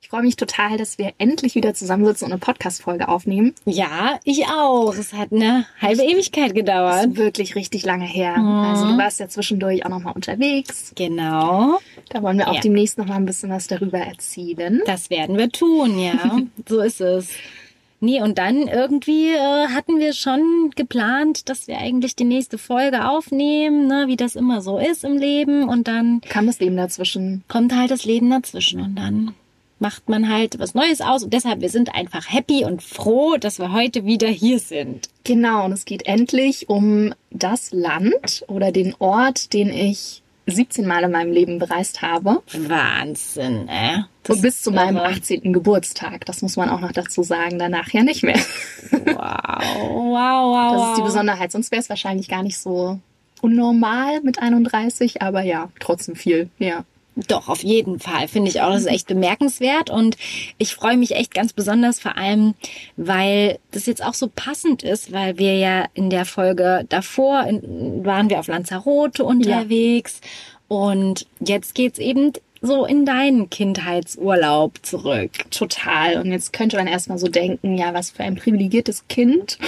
Ich freue mich total, dass wir endlich wieder zusammensitzen und eine Podcast-Folge aufnehmen. Ja, ich auch. Es hat eine halbe Ewigkeit gedauert. Das ist wirklich richtig lange her. Mhm. Also du warst ja zwischendurch auch nochmal unterwegs. Genau. Da wollen wir auch ja. demnächst nochmal ein bisschen was darüber erzählen. Das werden wir tun, ja. so ist es. Nee, und dann irgendwie äh, hatten wir schon geplant, dass wir eigentlich die nächste Folge aufnehmen, ne, wie das immer so ist im Leben. Und dann kam das Leben dazwischen. Kommt halt das Leben dazwischen und dann macht man halt was Neues aus. Und deshalb, wir sind einfach happy und froh, dass wir heute wieder hier sind. Genau, und es geht endlich um das Land oder den Ort, den ich 17 Mal in meinem Leben bereist habe. Wahnsinn, äh. Das bis zu meinem 18. Geburtstag. Das muss man auch noch dazu sagen. Danach ja nicht mehr. Wow, wow, wow. Das ist die Besonderheit. Sonst wäre es wahrscheinlich gar nicht so unnormal mit 31, aber ja, trotzdem viel, ja. Doch, auf jeden Fall. Finde ich auch, das ist echt bemerkenswert. Und ich freue mich echt ganz besonders, vor allem, weil das jetzt auch so passend ist, weil wir ja in der Folge davor in, waren wir auf Lanzarote unterwegs. Ja. Und jetzt geht's eben so in deinen Kindheitsurlaub zurück. Total. Und jetzt könnte man erstmal so denken, ja, was für ein privilegiertes Kind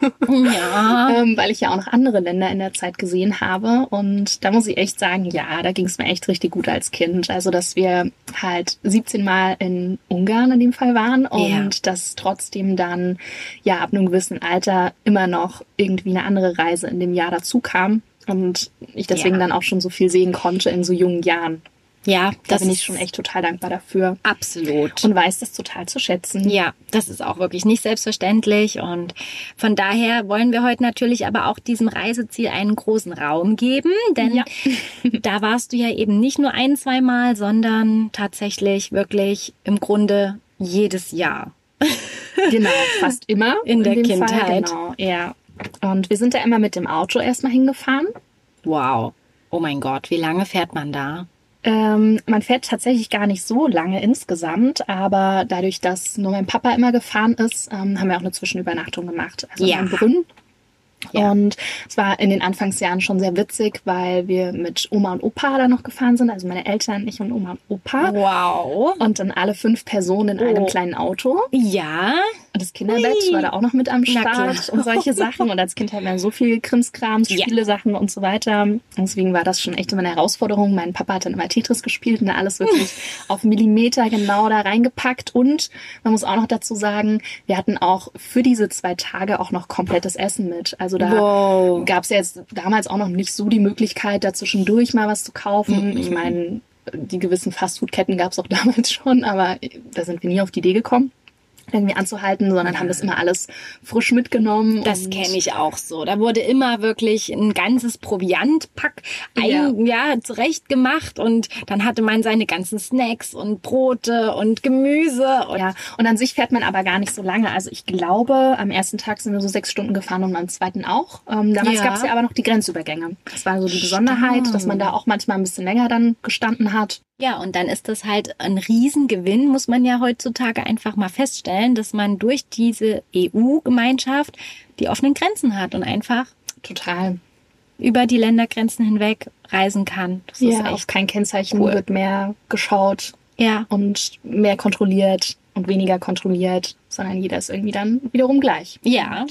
ja. ähm, weil ich ja auch noch andere Länder in der Zeit gesehen habe. Und da muss ich echt sagen, ja, da ging es mir echt richtig gut als Kind. Also, dass wir halt 17 Mal in Ungarn in dem Fall waren und ja. dass trotzdem dann ja ab einem gewissen Alter immer noch irgendwie eine andere Reise in dem Jahr dazu kam. Und ich deswegen ja. dann auch schon so viel sehen konnte in so jungen Jahren. Ja, da bin ich schon echt total dankbar dafür. Absolut. Und weiß das total zu schätzen. Ja, das ist auch wirklich nicht selbstverständlich. Und von daher wollen wir heute natürlich aber auch diesem Reiseziel einen großen Raum geben. Denn ja. da warst du ja eben nicht nur ein, zwei Mal, sondern tatsächlich wirklich im Grunde jedes Jahr. Genau, fast immer. In, in der Kindheit. Fall, genau, ja. Und wir sind da immer mit dem Auto erstmal hingefahren. Wow. Oh mein Gott, wie lange fährt man da? Ähm, man fährt tatsächlich gar nicht so lange insgesamt, aber dadurch, dass nur mein Papa immer gefahren ist, ähm, haben wir auch eine Zwischenübernachtung gemacht. Also ja. in Brünn ja. Und es war in den Anfangsjahren schon sehr witzig, weil wir mit Oma und Opa da noch gefahren sind, also meine Eltern, ich und Oma und Opa. Wow. Und dann alle fünf Personen in oh. einem kleinen Auto. Ja. Und das Kinderbett Ui. war da auch noch mit am Start und solche Sachen. Und als Kind hat man so viel Krimskrams, Spiele, Sachen und so weiter. Und deswegen war das schon echt immer eine Herausforderung. Mein Papa hat dann immer Tetris gespielt und da alles wirklich auf Millimeter genau da reingepackt. Und man muss auch noch dazu sagen, wir hatten auch für diese zwei Tage auch noch komplettes Essen mit. Also da wow. gab es ja jetzt damals auch noch nicht so die Möglichkeit, da zwischendurch mal was zu kaufen. Mhm. Ich meine, die gewissen Fastfood-Ketten gab es auch damals schon, aber da sind wir nie auf die Idee gekommen irgendwie anzuhalten, sondern haben das immer alles frisch mitgenommen. Das kenne ich auch so. Da wurde immer wirklich ein ganzes Proviantpack ein, ja. ja zurecht gemacht und dann hatte man seine ganzen Snacks und Brote und Gemüse. Und ja, und an sich fährt man aber gar nicht so lange. Also ich glaube, am ersten Tag sind wir so sechs Stunden gefahren und am zweiten auch. Ähm, damals ja. gab es ja aber noch die Grenzübergänge. Das war so die Besonderheit, Stimmt. dass man da auch manchmal ein bisschen länger dann gestanden hat. Ja, und dann ist das halt ein Riesengewinn, muss man ja heutzutage einfach mal feststellen, dass man durch diese EU-Gemeinschaft die offenen Grenzen hat und einfach total über die Ländergrenzen hinweg reisen kann. Das ja, ist echt auf kein Kennzeichen cool. wird mehr geschaut ja. und mehr kontrolliert und weniger kontrolliert, sondern jeder ist irgendwie dann wiederum gleich. Ja.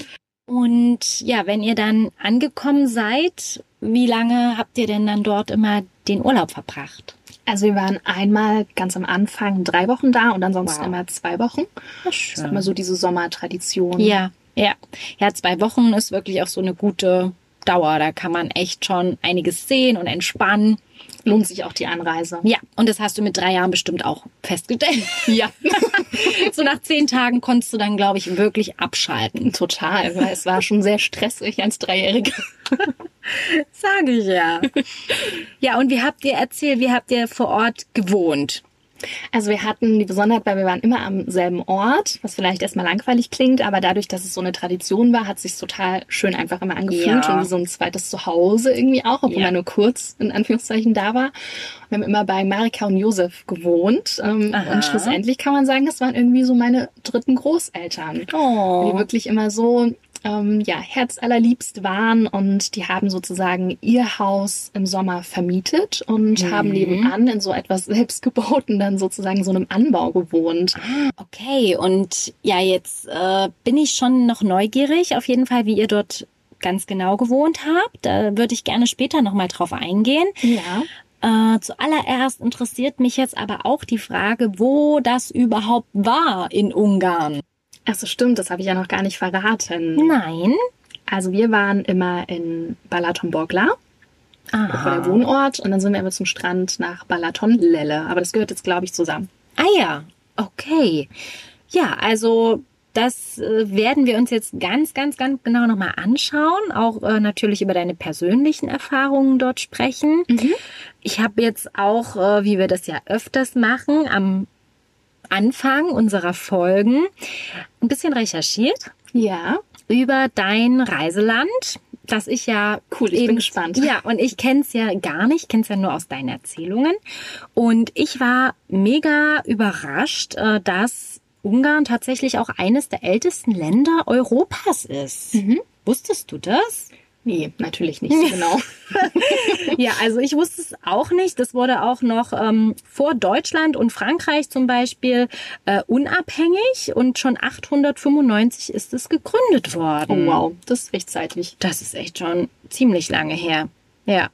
Und ja, wenn ihr dann angekommen seid, wie lange habt ihr denn dann dort immer den Urlaub verbracht? Also wir waren einmal ganz am Anfang drei Wochen da und ansonsten wow. immer zwei Wochen. Das ist immer so diese Sommertradition. Ja, ja. Ja, zwei Wochen ist wirklich auch so eine gute Dauer. Da kann man echt schon einiges sehen und entspannen. Lohnt sich auch die Anreise. Ja, und das hast du mit drei Jahren bestimmt auch festgestellt. Ja. so nach zehn Tagen konntest du dann, glaube ich, wirklich abschalten. Total, weil es war schon sehr stressig als Dreijährige. Sage ich ja. Ja, und wie habt ihr erzählt, wie habt ihr vor Ort gewohnt? Also wir hatten die Besonderheit, weil wir waren immer am selben Ort, was vielleicht erstmal langweilig klingt, aber dadurch, dass es so eine Tradition war, hat es sich total schön einfach immer angefühlt ja. und wie so ein zweites Zuhause irgendwie auch, obwohl ja. man nur kurz in Anführungszeichen da war. Wir haben immer bei Marika und Josef gewohnt ähm, und schlussendlich kann man sagen, das waren irgendwie so meine dritten Großeltern, oh. die wirklich immer so ähm, ja, herzallerliebst waren und die haben sozusagen ihr Haus im Sommer vermietet und Mhm. haben nebenan in so etwas selbstgebauten dann sozusagen so einem Anbau gewohnt. Okay, und ja, jetzt äh, bin ich schon noch neugierig, auf jeden Fall, wie ihr dort ganz genau gewohnt habt. Da würde ich gerne später nochmal drauf eingehen. Ja. Äh, zuallererst interessiert mich jetzt aber auch die Frage, wo das überhaupt war in Ungarn. Ach so, stimmt, das habe ich ja noch gar nicht verraten. Nein. Also wir waren immer in Balaton-Borgla, das war der Aha. Wohnort, und dann sind wir immer zum Strand nach Balaton-Lelle. Aber das gehört jetzt, glaube ich, zusammen. Ah ja, okay. Ja, also das äh, werden wir uns jetzt ganz, ganz, ganz genau nochmal anschauen. Auch äh, natürlich über deine persönlichen Erfahrungen dort sprechen. Ich habe jetzt auch, äh, wie wir das ja öfters machen, am Anfang unserer Folgen ein bisschen recherchiert Ja. über dein Reiseland, das ich ja Cool, ich bin gespannt. Ja, und ich kenne es ja gar nicht, kenne es ja nur aus deinen Erzählungen. Und ich war mega überrascht, äh, dass Ungarn tatsächlich auch eines der ältesten Länder Europas ist. Mhm. Wusstest du das? Nee, natürlich nicht genau. Ja, also ich wusste es auch nicht. Das wurde auch noch ähm, vor Deutschland und Frankreich zum Beispiel äh, unabhängig und schon 895 ist es gegründet Oh, worden. wow, das ist rechtzeitig. Das ist echt schon ziemlich lange her. Ja.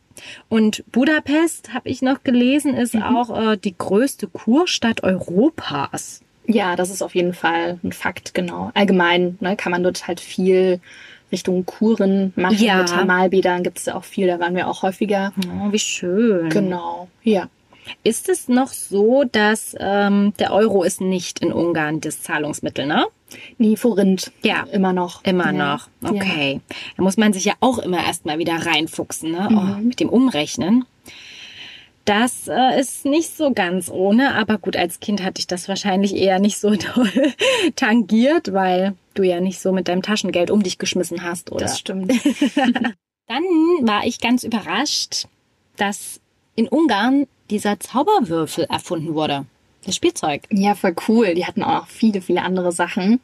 Und Budapest, habe ich noch gelesen, ist auch äh, die größte Kurstadt Europas. Ja, das ist auf jeden Fall ein Fakt, genau. Allgemein ne, kann man dort halt viel Richtung Kuren machen. Ja. Mit Thermalbädern gibt es auch viel, da waren wir auch häufiger. Oh, wie schön. Genau, ja. Ist es noch so, dass ähm, der Euro ist nicht in Ungarn das Zahlungsmittel, ne? Nee, Forint. Ja. Immer noch. Immer ja. noch. Okay. Da muss man sich ja auch immer erstmal wieder reinfuchsen, ne? Oh, mit dem Umrechnen. Das äh, ist nicht so ganz ohne, aber gut, als Kind hatte ich das wahrscheinlich eher nicht so toll tangiert, weil du ja nicht so mit deinem Taschengeld um dich geschmissen hast, oder? Das stimmt. Dann war ich ganz überrascht, dass in Ungarn dieser Zauberwürfel erfunden wurde. Das Spielzeug. Ja, voll cool. Die hatten auch noch viele, viele andere Sachen.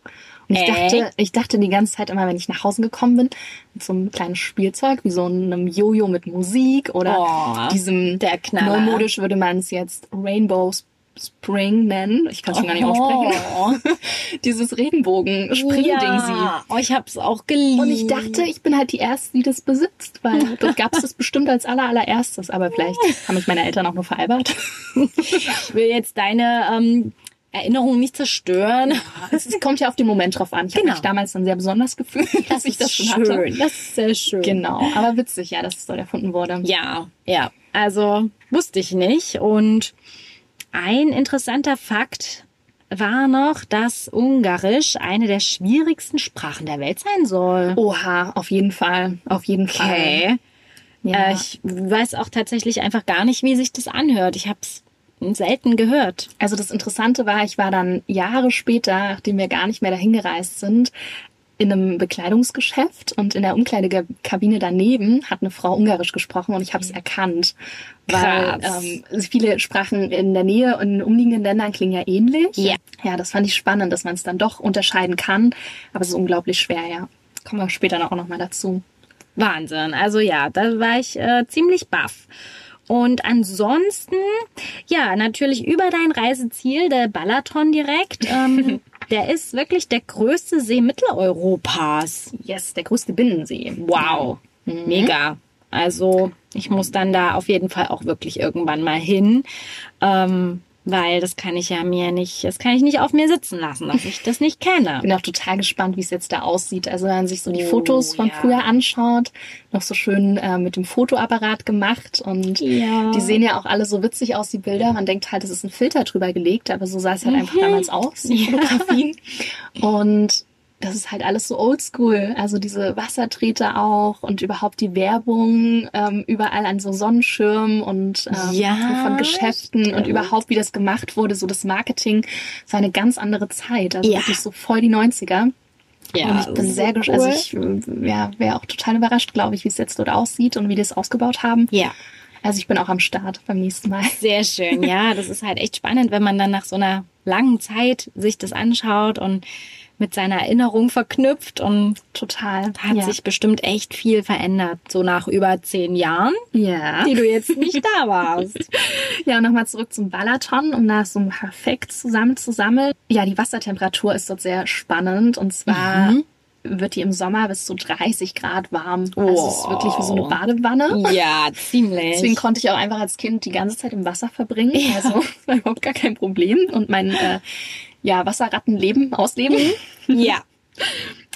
Ich Echt? dachte, ich dachte die ganze Zeit immer, wenn ich nach Hause gekommen bin, mit so einem kleinen Spielzeug, wie so einem Jojo mit Musik oder Oh, diesem, der Knaller. neumodisch würde man es jetzt Rainbow Spring nennen. Ich kann es schon gar nicht aussprechen. Oh, Dieses Regenbogen-Spring-Ding ja. oh, ich hab's auch geliebt. Und ich dachte, ich bin halt die Erste, die das besitzt, weil dort gab es das bestimmt als aller, allererstes. Aber vielleicht haben mich meine Eltern auch nur veralbert. ich will jetzt deine ähm, Erinnerung nicht zerstören. Es kommt ja auf den Moment drauf an. Ich habe Genau. mich damals dann sehr besonders gefühlt, dass ich das schon schön. hatte. Das ist sehr schön. Genau, aber witzig, ja, dass es dort erfunden wurde. Ja, ja. Also wusste ich nicht. Und ein interessanter Fakt war noch, dass Ungarisch eine der schwierigsten Sprachen der Welt sein soll. Oha, auf jeden Fall, auf jeden Fall. Ja. Äh, ich weiß auch tatsächlich einfach gar nicht, wie sich das anhört. Ich habe es selten gehört. Also das Interessante war, ich war dann Jahre später, nachdem wir gar nicht mehr dahin gereist sind, in einem Bekleidungsgeschäft und in der Umkleidekabine daneben hat eine Frau Ungarisch gesprochen und ich habe es erkannt, weil Krass. ähm, viele Sprachen in der Nähe und in den umliegenden Ländern klingen ja ähnlich. Ja. Ja, das fand ich spannend, dass man es dann doch unterscheiden kann, aber es ist unglaublich schwer, ja. Kommen wir später noch- auch noch mal dazu. Wahnsinn. Also ja, da war ich äh, ziemlich baff. Und ansonsten, ja, natürlich über dein Reiseziel, der Balaton direkt. Ähm, der ist wirklich der größte See Mitteleuropas. Yes, der größte Binnensee. Wow, mega. Also ich muss dann da auf jeden Fall auch wirklich irgendwann mal hin, ähm, weil das kann ich ja mir nicht, das kann ich nicht auf mir sitzen lassen, dass ich das nicht kenne. bin auch total gespannt, wie es jetzt da aussieht. Also wenn man sich so die Oh, Fotos von ja. früher anschaut, noch so schön äh, mit dem Fotoapparat gemacht und Ja. die sehen ja auch alle so witzig aus, die Bilder. Man denkt halt, es ist ein Filter drüber gelegt, aber so sah es halt einfach damals aus, die Fotografien. Und das ist halt alles so oldschool. Also diese Wassertreter auch und überhaupt die Werbung ähm, überall an so Sonnenschirmen und ähm, Ja, von Geschäften und stimmt. überhaupt, wie das gemacht wurde, so das Marketing. Es war eine ganz andere Zeit. Also Ja. wirklich so voll die 90er. Ja, und ich bin sehr gespannt. Also ich äh, ja, wäre auch total überrascht, glaube ich, wie es jetzt dort aussieht und wie die es ausgebaut haben. Ja. Also ich bin auch am Start beim nächsten Mal. Sehr schön, ja. Das ist halt echt spannend, wenn man dann nach so einer langen Zeit sich das anschaut und mit seiner Erinnerung verknüpft und total hat ja. sich bestimmt echt viel verändert, so nach über zehn Jahren, ja. die du jetzt nicht da warst. ja, und nochmal zurück zum Balaton, um das so perfekt zusammenzusammeln. Ja, die Wassertemperatur ist dort sehr spannend und zwar mhm wird die im Sommer bis zu 30 Grad warm. Also oh. es ist wirklich wie so eine Badewanne. Ja, ziemlich. Deswegen konnte ich auch einfach als Kind die ganze Zeit im Wasser verbringen. Ja. Also war überhaupt gar kein Problem. Und mein äh, ja, Wasserrattenleben ausleben. ja.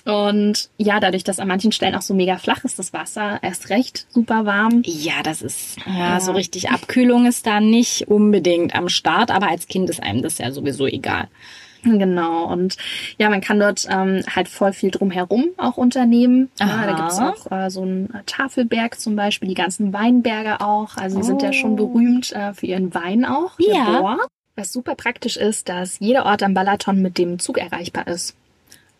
Und ja, dadurch, dass an manchen Stellen auch so mega flach ist, das Wasser erst recht super warm. Ja, das ist, ja, ja, so richtig Abkühlung ist da nicht unbedingt am Start, aber als Kind ist einem das ja sowieso egal. Genau. Und ja, man kann dort ähm, halt voll viel drumherum auch unternehmen. Ja, da gibt's auch äh, so einen Tafelberg zum Beispiel, die ganzen Weinberge auch. Also die oh. sind ja schon oh. berühmt äh, für ihren Wein auch. Ja. Bohr. Was super praktisch ist, dass jeder Ort am Balaton mit dem Zug erreichbar ist.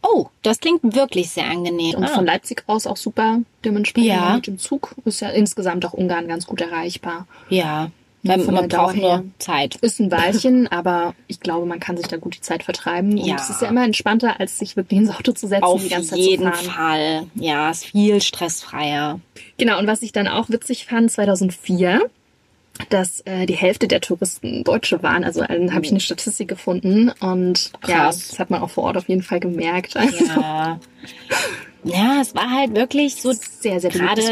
Oh, das klingt wirklich sehr angenehm. Und ah. von Leipzig aus auch super dementsprechend ja. mit dem Zug ist ja insgesamt auch Ungarn ganz gut erreichbar. Ja, man, man braucht nur Zeit. Ist ein Weilchen, aber ich glaube, man kann sich da gut die Zeit vertreiben. Und ja. es ist ja immer entspannter, als sich wirklich ins Auto zu setzen Auf die ganze Zeit jeden Fall. Ja, ist viel stressfreier. Genau, und was ich dann auch witzig fand, 2004 dass äh, die Hälfte der Touristen Deutsche waren. Also äh, habe ich eine Statistik gefunden und Krass. ja, das hat man auch vor Ort auf jeden Fall gemerkt. Also. Ja. Ja, es war halt wirklich so sehr, sehr gerade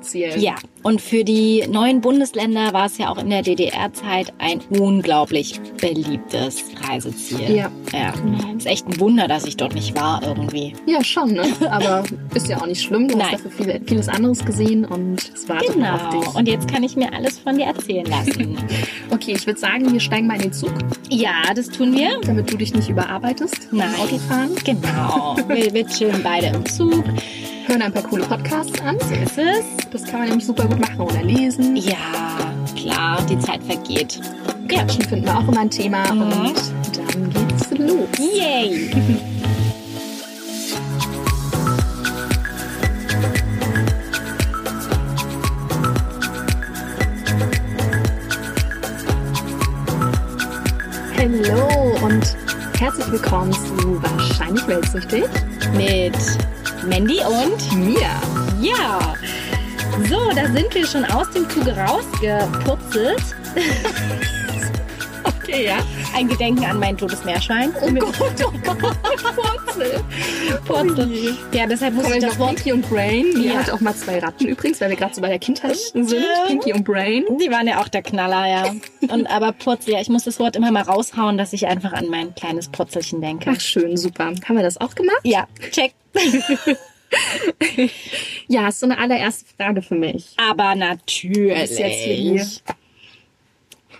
Urlaubsziel. Ja, und für die neuen Bundesländer war es ja auch in der DDR-Zeit ein unglaublich beliebtes Reiseziel. Ja. ja. Ist echt ein Wunder, dass ich dort nicht war irgendwie. Ja, schon, ne? Aber ist ja auch nicht schlimm. Du Nein. hast dafür viel, vieles anderes gesehen und es war genau. auf dich. Und jetzt kann ich mir alles von dir erzählen lassen. okay, ich würde sagen, wir steigen mal in den Zug. Ja, das tun wir. Damit du dich nicht überarbeitest Nein. Autofahren. Genau. wir, wir chillen beide im Zug. Hören ein paar coole Podcasts an. So ist es. Das kann man nämlich super gut machen oder lesen. Ja, klar, die Zeit vergeht. Quatschen ja. finden wir auch immer ein Thema mhm. und dann geht's los. Yay! Hallo und herzlich willkommen zu Wahrscheinlich Weltsüchtig mit Mandy und Mia. Ja. So, da sind wir schon aus dem Zuge rausgeputzelt. okay, ja. Ein Gedenken an mein totes Meerschwein. Oh Gott, oh Gott, Purzel. Purzel. Ja, deshalb muss Kann ich das Wort... Pinky und Brain. Mia ja. hat auch mal zwei Ratten übrigens, weil wir gerade so bei der Kindheit sind. Pinky und Brain. Die waren ja auch der Knaller, ja. Und aber Purzel, ja, ich muss das Wort immer mal raushauen, dass ich einfach an mein kleines Purzelchen denke. Ach, schön, super. Haben wir das auch gemacht? Ja, check. ja, ist so eine allererste Frage für mich. Aber natürlich.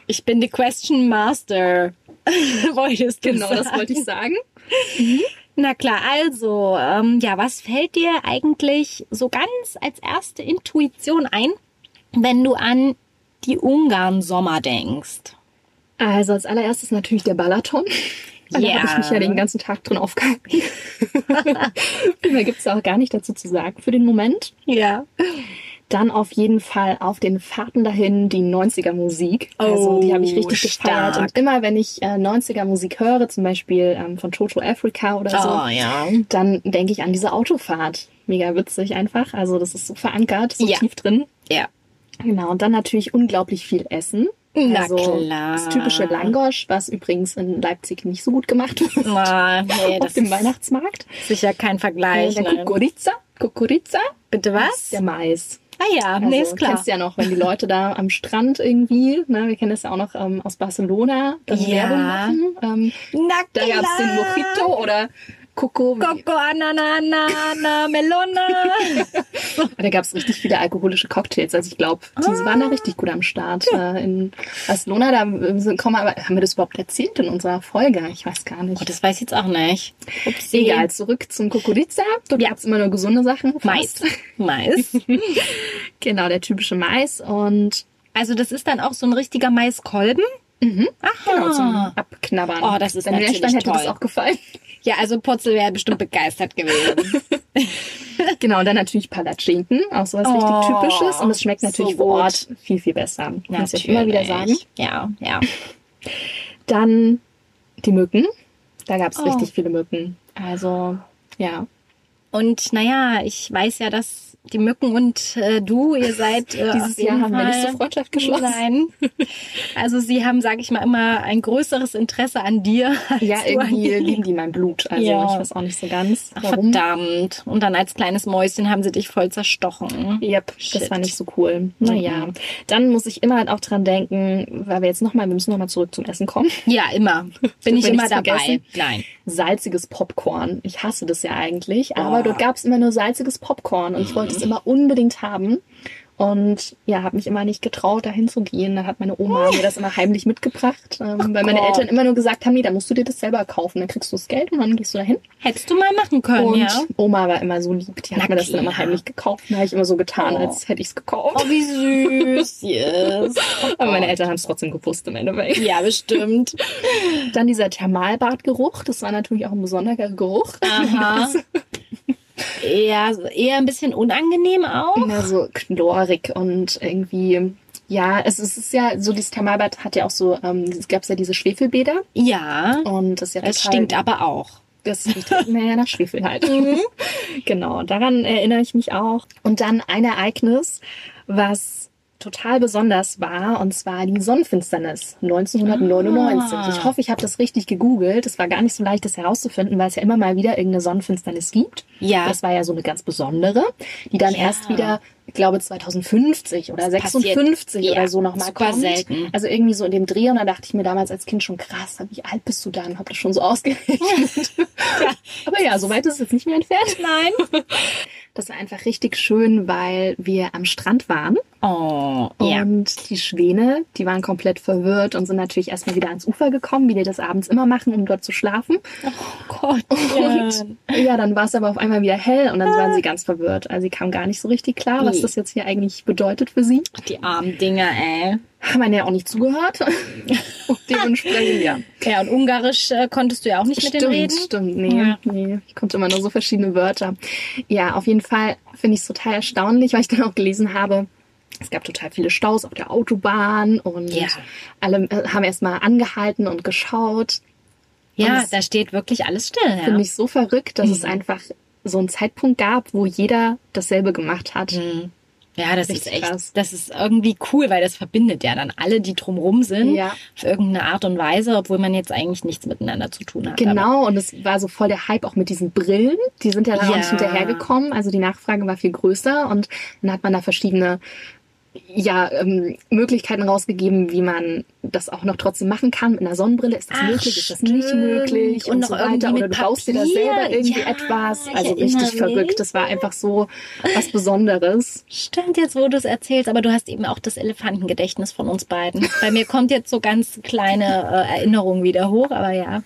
Ich bin die Question Master. Wolltest du Genau, sagen? das wollte ich sagen. Mhm. Na klar, also, ähm, ja, was fällt dir eigentlich so ganz als erste Intuition ein, wenn du an die Ungarn-Sommer denkst? Also als allererstes natürlich der Balaton. Weil yeah. da habe ich mich ja den ganzen Tag drin aufgehalten. Mehr gibt es auch gar nicht dazu zu sagen für den Moment. Ja. Dann auf jeden Fall auf den Fahrten dahin die 90er Musik. Oh, also die habe ich richtig stark. gefeiert. Und immer wenn ich äh, 90er Musik höre, zum Beispiel ähm, von Toto Africa oder so, oh, ja. dann denke ich an diese Autofahrt. Mega witzig einfach. Also das ist so verankert, so ja. tief drin. Ja. Genau. Und dann natürlich unglaublich viel Essen. Na also klar. Das typische Langosch, was übrigens in Leipzig nicht so gut gemacht wird. Na, nee, Auf dem Weihnachtsmarkt. Sicher kein Vergleich. Äh, der Kukuriza. Kukuriza. Bitte was? Der Mais. Ah ja, also, nee, ist klar. Kennst ja noch, wenn die Leute da am Strand irgendwie, ne, wir kennen das ja auch noch ähm, aus Barcelona, dann ja. Werbung machen. Ähm, Na da gab es den Mojito oder Coco. Coco, Ananana, Melone. da gab es richtig viele alkoholische Cocktails. Also ich glaube, die ah. waren da richtig gut am Start. Ja. Äh, in Barcelona, da kommen aber, haben wir das überhaupt erzählt in unserer Folge? Ich weiß gar nicht. Oh, das weiß ich jetzt auch nicht. Upsi. Egal, zurück zum Kokoriza. Dort ja. gab es immer nur gesunde Sachen. Mais. Mais. genau, der typische Mais. Und also das ist dann auch so ein richtiger Maiskolben? Mhm. Ach, genau, zum Abknabbern. Oh, das ist Wenn natürlich Wenn hätte das auch gefallen. Ja, also Purzel wäre bestimmt begeistert gewesen. Genau, und dann natürlich Palatschinken, auch sowas Oh, richtig Typisches. Und es schmeckt natürlich so vor. Ort viel, viel besser. Muss ich immer wieder sagen. Ja, ja. Dann die Mücken. Da gab es Oh. richtig viele Mücken. Also, ja. Und naja, ich weiß ja, dass die Mücken und äh, du, ihr seid äh, Dieses Jahr haben wir nicht so Freundschaft geschlossen. Nein. Also sie haben, sage ich mal, immer ein größeres Interesse an dir. Ja, irgendwie lieben die mein Blut. Also Ja. ich weiß auch nicht so ganz, warum. verdammt. Und dann als kleines Mäuschen haben sie dich voll zerstochen. Yep, Shit. das war nicht so cool. Naja, Mhm. dann muss ich immer halt auch dran denken, weil wir jetzt nochmal, wir müssen nochmal zurück zum Essen kommen. Ja, immer. Bin ich immer dabei. vergessen? Nein. Salziges Popcorn. Ich hasse das ja eigentlich, Oh. aber dort gab es immer nur salziges Popcorn und ich wollte es immer unbedingt haben. Und ja, habe mich immer nicht getraut, dahin zu gehen. Dann hat meine Oma mir das immer heimlich mitgebracht, ähm, weil meine. Eltern immer nur gesagt haben, nee, dann musst du dir das selber kaufen. Dann kriegst du das Geld und dann gehst du dahin. Hättest du mal machen können, Und ja? Oma war immer so lieb, die hat Na mir das dann immer klar. heimlich gekauft. Da habe ich immer so getan, Oh. als hätte ich es gekauft. Oh, wie süß. Yes. Aber meine Eltern haben es trotzdem gewusst im Endeffekt. Ja, bestimmt. Dann dieser Thermalbadgeruch, das war natürlich auch ein besonderer Geruch. Aha. Ja, eher ein bisschen unangenehm auch. Immer so chlorig und irgendwie, ja, es ist, es ist ja so, dieses Thermalbad hat ja auch so, ähm, es gab ja diese Schwefelbäder Ja. und das ist ja Es total, stinkt aber auch. Das riecht naja, nach Schwefel halt. genau, daran erinnere ich mich auch. Und dann ein Ereignis, was total besonders war, und zwar die Sonnenfinsternis 1999. Ah. Ich hoffe, ich habe das richtig gegoogelt. Es war gar nicht so leicht, das herauszufinden, weil es ja immer mal wieder irgendeine Sonnenfinsternis gibt. Ja. Das war ja so eine ganz besondere, die dann Ja. erst wieder, ich glaube 2050 oder Das passiert, 56 ja, oder so nochmal kommt. selten. Also irgendwie so in dem Dreh und da dachte ich mir damals als Kind schon krass, wie alt bist du dann? Hab das schon so ausgerechnet. Aber ja, so weit ist es jetzt nicht mehr entfernt. Nein. Das war einfach richtig schön, weil wir am Strand waren Oh, ja. und die Schwäne, die waren komplett verwirrt und sind natürlich erstmal wieder ans Ufer gekommen, wie die das abends immer machen, um dort zu schlafen. Oh Gott. Und ja, dann war es aber auf einmal wieder hell und dann waren sie ganz verwirrt. Also sie kamen gar nicht so richtig klar, was Nee. das jetzt hier eigentlich bedeutet für sie. Die armen Dinger, ey. Haben ja auch nicht zugehört. Dementsprechend, ja. Ja, und Ungarisch äh, konntest du ja auch nicht mit denen reden. Stimmt, nee, Ja. nee. Ich konnte immer nur so verschiedene Wörter. Ja, auf jeden Fall finde ich es total erstaunlich, weil ich dann auch gelesen habe, es gab total viele Staus auf der Autobahn und Ja. alle äh, haben erstmal angehalten und geschaut. Ja, Und es- da steht wirklich alles still. Ja. Finde ich so verrückt, dass es Mhm. einfach so einen Zeitpunkt gab, wo jeder dasselbe gemacht hat. Mhm. Ja, das Richtig ist echt, krass. das ist irgendwie cool, weil das verbindet ja dann alle, die drumrum sind, Ja. auf irgendeine Art und Weise, obwohl man jetzt eigentlich nichts miteinander zu tun hat. Genau, und es war so voll der Hype auch mit diesen Brillen. Die sind ja dann auch Ja. nicht hinterhergekommen. Also die Nachfrage war viel größer und dann hat man da verschiedene ja, ähm, Möglichkeiten rausgegeben, wie man das auch noch trotzdem machen kann. Mit einer Sonnenbrille ist das Ach, möglich, ist das nicht stimmt. möglich und, Und noch so irgendwie weiter. Oder du baust dir da Papier. selber irgendwie Ja, etwas. Also richtig verrückt. Das war einfach so was Besonderes. Stimmt jetzt, wo du es erzählst, aber du hast eben auch das Elefantengedächtnis von uns beiden. Bei mir kommt jetzt so ganz kleine äh, Erinnerungen wieder hoch, aber ja,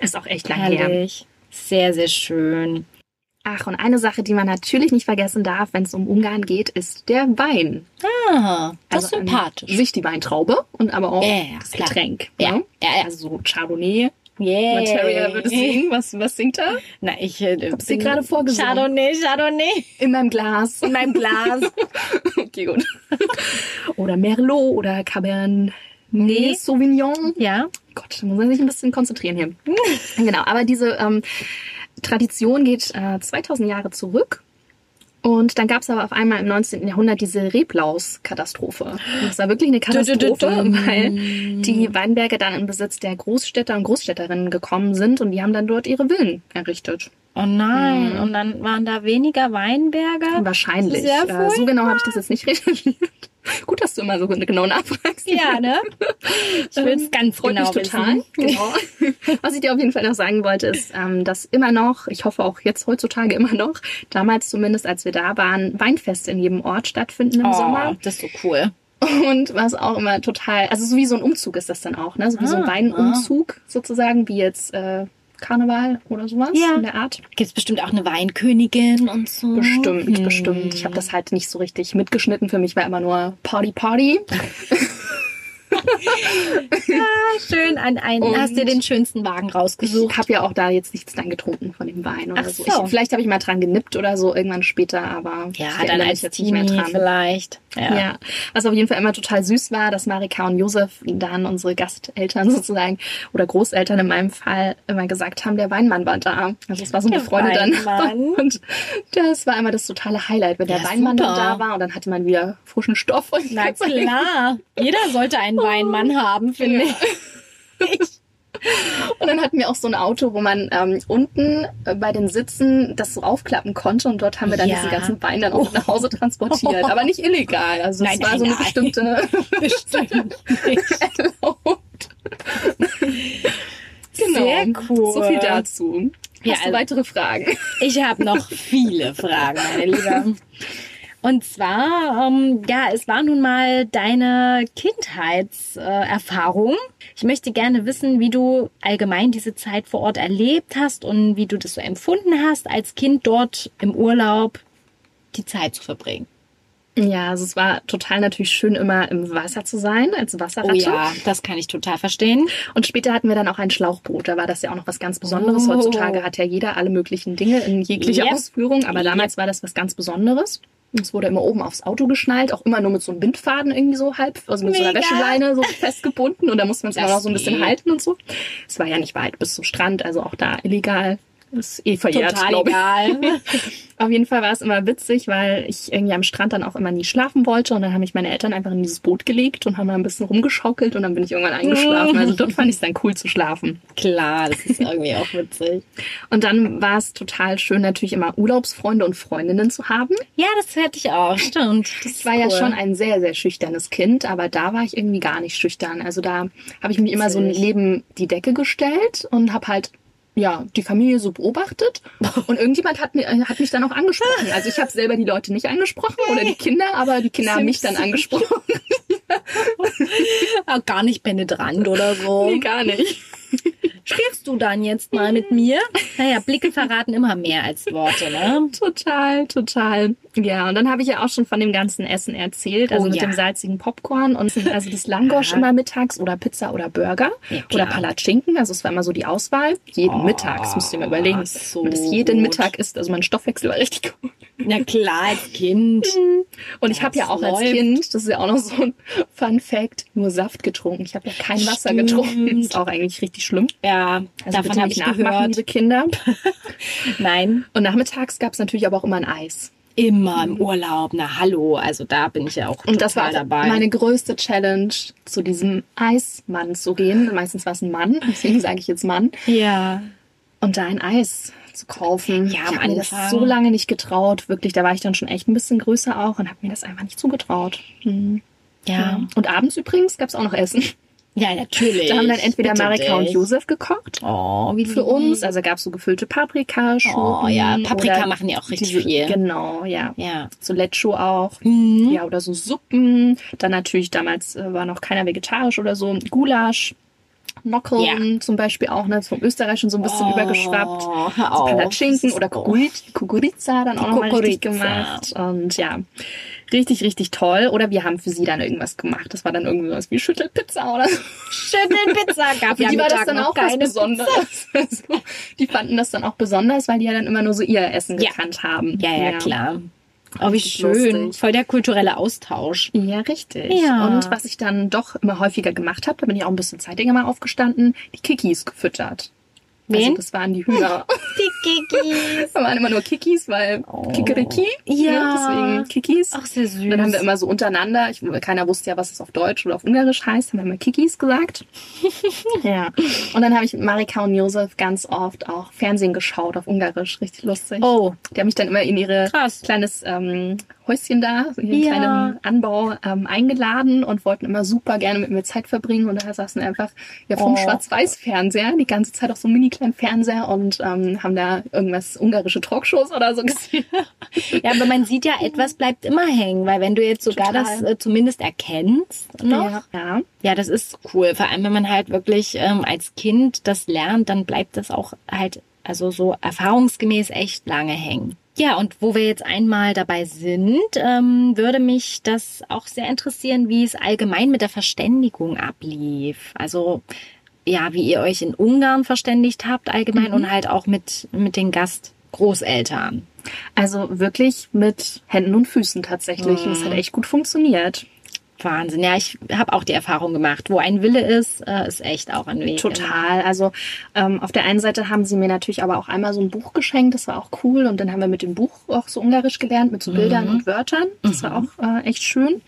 Ist auch echt lang her. Sehr, sehr schön. Ach, und eine Sache, die man natürlich nicht vergessen darf, wenn es um Ungarn geht, ist der Wein. Ah, das ist Also an sympathisch. Sich die Weintraube und aber auch ja, das klar. Getränk. Ja, ne? ja, ja. Also so Chardonnay. Yeah. Materia würde singen. Was, was singt er? Na, ich äh, Hab's dir bin- gerade vorgesungen. Chardonnay, Chardonnay. In meinem Glas. In meinem Glas. okay, gut. oder Merlot oder Cabernet Nee. Sauvignon. ja. Gott, da muss man sich ein bisschen konzentrieren hier. genau, aber diese ähm, Tradition geht äh, 2000 Jahre zurück. Und dann gab es aber auf einmal im 19. Jahrhundert diese Reblaus-Katastrophe. Das war wirklich eine Katastrophe, weil die Weinberge dann in Besitz der Großstädter und Großstädterinnen gekommen sind und die haben dann dort ihre Villen errichtet. Oh nein. Hm. Und dann waren da weniger Weinberge. Wahrscheinlich. Sehr Äh, so genau habe ich das jetzt nicht recherchiert. Gut, dass du immer so genau nachfragst. Ja, ne? Ich will es Ähm, ganz genau total. Genau. Was ich dir auf jeden Fall noch sagen wollte, ist, ähm, dass immer noch, ich hoffe auch jetzt heutzutage immer noch, damals zumindest, als wir da waren, Weinfeste in jedem Ort stattfinden im Oh, Sommer. das ist so cool. Und was auch immer total, also so wie so ein Umzug ist das dann auch, ne? So wie so ein Ah, Weinumzug sozusagen, wie jetzt äh, Karneval oder sowas Ja. in der Art. Gibt's bestimmt auch eine Weinkönigin und so. Bestimmt, Hm. bestimmt. Ich habe das halt nicht so richtig mitgeschnitten. Für mich war immer nur Party, Party. ah, schön, an einen. Und hast dir den schönsten Wagen rausgesucht? Ich habe ja auch da jetzt nichts dann getrunken von dem Wein oder Ach so. so. Ich, vielleicht habe ich mal dran genippt oder so irgendwann später, aber ja, dann als jetzt Teenie nicht mehr dran. vielleicht. Ja. ja. Was auf jeden Fall immer total süß war, dass Marika und Josef dann unsere Gasteltern sozusagen oder Großeltern in meinem Fall immer gesagt haben, der Weinmann war da. Also es war so eine Freude dann. Und das war immer das totale Highlight, wenn der ja, Weinmann dann da war und dann hatte man wieder frischen Stoff. Und Na klar. Jeder sollte einen Weinmann haben, finde ja. ich. Und dann hatten wir auch so ein Auto, wo man ähm, unten bei den Sitzen das so aufklappen konnte und dort haben wir dann ja. diesen ganzen Wein dann auch nach Hause transportiert. Aber nicht illegal. Also es war nein, so eine nein. bestimmte Bestimmt erlaubt. genau. Sehr cool. So viel dazu. Hast ja, du also weitere Fragen? Ich habe noch viele Fragen, meine Liebe. Und zwar, ähm, ja, es war nun mal deine Kindheitserfahrung. Ich möchte gerne wissen, wie du allgemein diese Zeit vor Ort erlebt hast und wie du das so empfunden hast, als Kind dort im Urlaub die Zeit zu verbringen. Ja, also es war total natürlich schön, immer im Wasser zu sein, als Wasserratte. Oh ja, das kann ich total verstehen. Und später hatten wir dann auch ein Schlauchboot. Da war das ja auch noch was ganz Besonderes. Oh. Heutzutage hat ja jeder alle möglichen Dinge in jeglicher yep. Ausführung, aber damals yep. war das was ganz Besonderes. Es wurde immer oben aufs Auto geschnallt, auch immer nur mit so einem Bindfaden irgendwie so halb, also mit Mega. so einer Wäscheleine so festgebunden und da musste man es immer noch so ein bisschen halten und so. Es war ja nicht weit bis zum Strand, also auch da illegal ist eh verjährt, Total egal. Auf jeden Fall war es immer witzig, weil ich irgendwie am Strand dann auch immer nie schlafen wollte und dann haben mich meine Eltern einfach in dieses Boot gelegt und haben mal ein bisschen rumgeschaukelt und dann bin ich irgendwann eingeschlafen. Also dort fand ich es dann cool zu schlafen. Klar, das ist irgendwie auch witzig. Und dann war es total schön, natürlich immer Urlaubsfreunde und Freundinnen zu haben. Ja, das hätte ich auch, stimmt. Das ich war cool. ja schon ein sehr, sehr schüchternes Kind, aber da war ich irgendwie gar nicht schüchtern. Also da habe ich mich immer so neben die Decke gestellt und habe halt ja, die Familie so beobachtet und irgendjemand hat, hat mich dann auch angesprochen. Also ich habe selber die Leute nicht angesprochen oder die Kinder, aber die Kinder haben mich dann angesprochen. gar nicht penetrant oder so. Nee, gar nicht. Spielst du dann jetzt mal mit mir? Naja, Blicke verraten immer mehr als Worte, ne? Total, total. Ja, und dann habe ich ja auch schon von dem ganzen Essen erzählt, also oh, mit ja. dem salzigen Popcorn und also das Langosch immer mittags oder Pizza oder Burger ja, oder Palatschinken, also es war immer so die Auswahl. Jeden oh, Mittag, das müsst ihr mal überlegen. So und das jeden gut. Mittag ist, also mein Stoffwechsel war richtig gut. Na klar, als Kind. Und ich habe ja auch läuft. als Kind, das ist ja auch noch so ein Fun Fact, nur Saft getrunken. Ich habe ja kein Wasser Stimmt. getrunken. Das ist auch eigentlich richtig schlimm. Ja, also davon habe ich gehört. liebe Kinder. Nein. Und nachmittags gab es natürlich aber auch immer ein Eis. Immer im Urlaub, na hallo, also da bin ich ja auch Und das war dabei. meine größte Challenge, zu diesem Eismann zu gehen. Meistens war es ein Mann, deswegen sage ich jetzt Mann. Ja. Und da ein Eis zu kaufen. Ja, ich habe mir das so lange nicht getraut. Wirklich, da war ich dann schon echt ein bisschen größer auch und habe mir das einfach nicht zugetraut. Hm. Ja. ja. Und abends übrigens gab es auch noch Essen. Ja, natürlich. Da haben dann entweder Bitte Marika dich. und Josef gekocht. Oh, wie für uns. Also gab es so gefüllte Paprika, Schoten. Oh ja, Paprika machen ja auch richtig diese, viel. Genau, ja. Ja. So Lecho auch. Mhm. Ja, oder so Suppen. Dann natürlich, damals äh, war noch keiner vegetarisch oder so. Gulasch. Nockeln ja. zum Beispiel auch, ne, vom Österreichischen so ein bisschen oh, übergeschwappt. So Palatschinken oder Kukuriza dann auch nochmal richtig gemacht. Und ja, richtig, richtig toll. Oder wir haben für sie dann irgendwas gemacht. Das war dann irgendwie was wie Schüttelpizza oder so. Schüttelpizza gab ja die war das dann auch was Besonderes. Die fanden das dann auch besonders, weil die ja dann immer nur so ihr Essen ja. gekannt haben. Ja, ja, ja. klar. Oh, wie schön. Lustig. Voll der kulturelle Austausch. Ja, richtig. Ja. Und was ich dann doch immer häufiger gemacht habe, da bin ich auch ein bisschen zeitiger mal aufgestanden, die Kikis gefüttert. Wen? Also das waren die Hühner. Die Kikis. Das waren immer nur Kikis, weil oh. Kikeriki. Ja. Ne? Deswegen Kikis. Ach, sehr süß. Und dann haben wir immer so untereinander, ich, keiner wusste ja, was es auf Deutsch oder auf Ungarisch heißt, haben wir immer Kikis gesagt. ja. Und dann habe ich mit Marika und Josef ganz oft auch Fernsehen geschaut auf Ungarisch. Richtig lustig. Oh. Die haben mich dann immer in ihre Krass. kleines ähm, Häuschen da, so in ja. kleinen Anbau ähm, eingeladen und wollten immer super gerne mit mir Zeit verbringen. Und da saßen einfach ja vom oh. Schwarz-Weiß-Fernseher die ganze Zeit auf so mini kleinen Fernseher und ähm, haben da irgendwas ungarische Talkshows oder so gesehen. ja, aber man sieht ja, etwas bleibt immer hängen, weil wenn du jetzt sogar Total. das äh, zumindest erkennst noch, ja. ja. ja, das ist cool. Vor allem, wenn man halt wirklich ähm, als Kind das lernt, dann bleibt das auch halt also so erfahrungsgemäß echt lange hängen. Ja, und wo wir jetzt einmal dabei sind, ähm, würde mich das auch sehr interessieren, wie es allgemein mit der Verständigung ablief. Also ja, wie ihr euch in Ungarn verständigt habt allgemein mhm. und halt auch mit, mit den Gastgroßeltern. Also wirklich mit Händen und Füßen tatsächlich. Mhm. Und es hat echt gut funktioniert. Wahnsinn. Ja, ich habe auch die Erfahrung gemacht. Wo ein Wille ist, äh, ist echt auch ein Weg. Total. Also ähm, auf der einen Seite haben sie mir natürlich aber auch einmal so ein Buch geschenkt. Das war auch cool. Und dann haben wir mit dem Buch auch so Ungarisch gelernt, mit so Bildern mhm. und Wörtern. Das mhm. war auch äh, echt schön.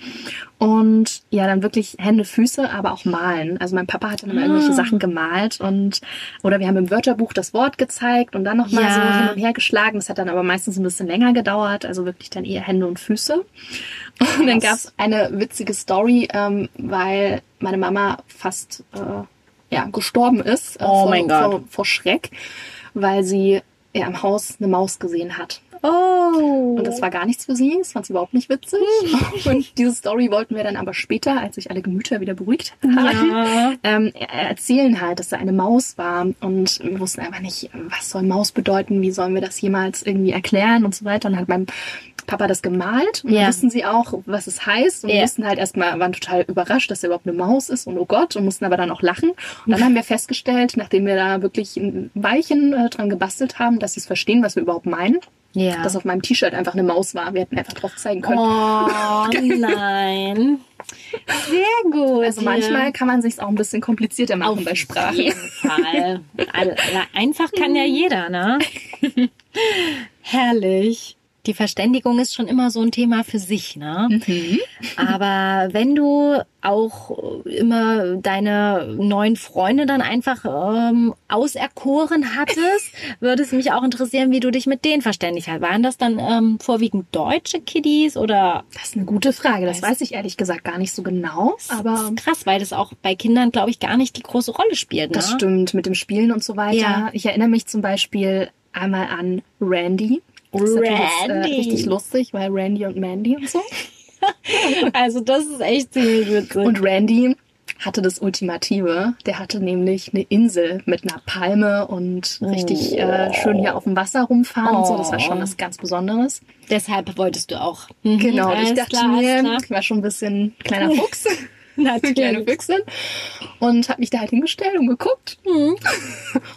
Und ja, dann wirklich Hände, Füße, aber auch malen. Also mein Papa hat dann immer ah. irgendwelche Sachen gemalt und oder wir haben im Wörterbuch das Wort gezeigt und dann nochmal ja. so hin und her geschlagen. Das hat dann aber meistens ein bisschen länger gedauert. Also wirklich dann eher Hände und Füße. Und dann gab es eine witzige Story, ähm, weil meine Mama fast äh, ja, gestorben ist äh, oh vor, vor, vor Schreck, weil sie ja, im Haus eine Maus gesehen hat. Oh. Und das war gar nichts für sie. Das fand sie überhaupt nicht witzig. und diese Story wollten wir dann aber später, als sich alle Gemüter wieder beruhigt haben, ja. ähm, erzählen halt, dass da eine Maus war. Und wir wussten einfach nicht, was soll Maus bedeuten, wie sollen wir das jemals irgendwie erklären und so weiter. Und hat mein Papa das gemalt und ja. dann wussten sie auch, was es heißt und ja. wussten halt erstmal, waren total überrascht, dass er überhaupt eine Maus ist und oh Gott und mussten aber dann auch lachen. Und dann haben wir festgestellt, nachdem wir da wirklich ein Weilchen äh, dran gebastelt haben, dass sie es verstehen, was wir überhaupt meinen. Ja. Dass auf meinem T-Shirt einfach eine Maus war. Wir hätten einfach drauf zeigen können. Oh nein. Sehr gut. Also manchmal kann man sich auch ein bisschen komplizierter machen auf bei Sprache. Auf jeden Fall. Einfach kann ja jeder, ne? Herrlich die Verständigung ist schon immer so ein Thema für sich, ne? Mhm. Aber wenn du auch immer deine neuen Freunde dann einfach ähm, auserkoren hattest, würde es mich auch interessieren, wie du dich mit denen verständigt hast. Waren das dann ähm, vorwiegend deutsche Kiddies oder? Das ist eine gute Frage. Das weiß ich ehrlich gesagt gar nicht so genau. Aber krass, weil das auch bei Kindern, glaube ich, gar nicht die große Rolle spielt. Ne? Das stimmt mit dem Spielen und so weiter. Ja. Ich erinnere mich zum Beispiel einmal an Randy. Das ist Randy. Jetzt, äh, richtig lustig, weil Randy und Mandy und so. also das ist echt ziemlich witzig. Und Randy hatte das Ultimative. Der hatte nämlich eine Insel mit einer Palme und richtig äh, schön hier auf dem Wasser rumfahren oh. und so. Das war schon oh. was ganz Besonderes. Deshalb wolltest du auch. Mhm, genau, ich dachte klar, mir, ich war schon ein bisschen kleiner Fuchs. Natürlich. kleine Füchsin. Und habe mich da halt hingestellt und geguckt. Mhm.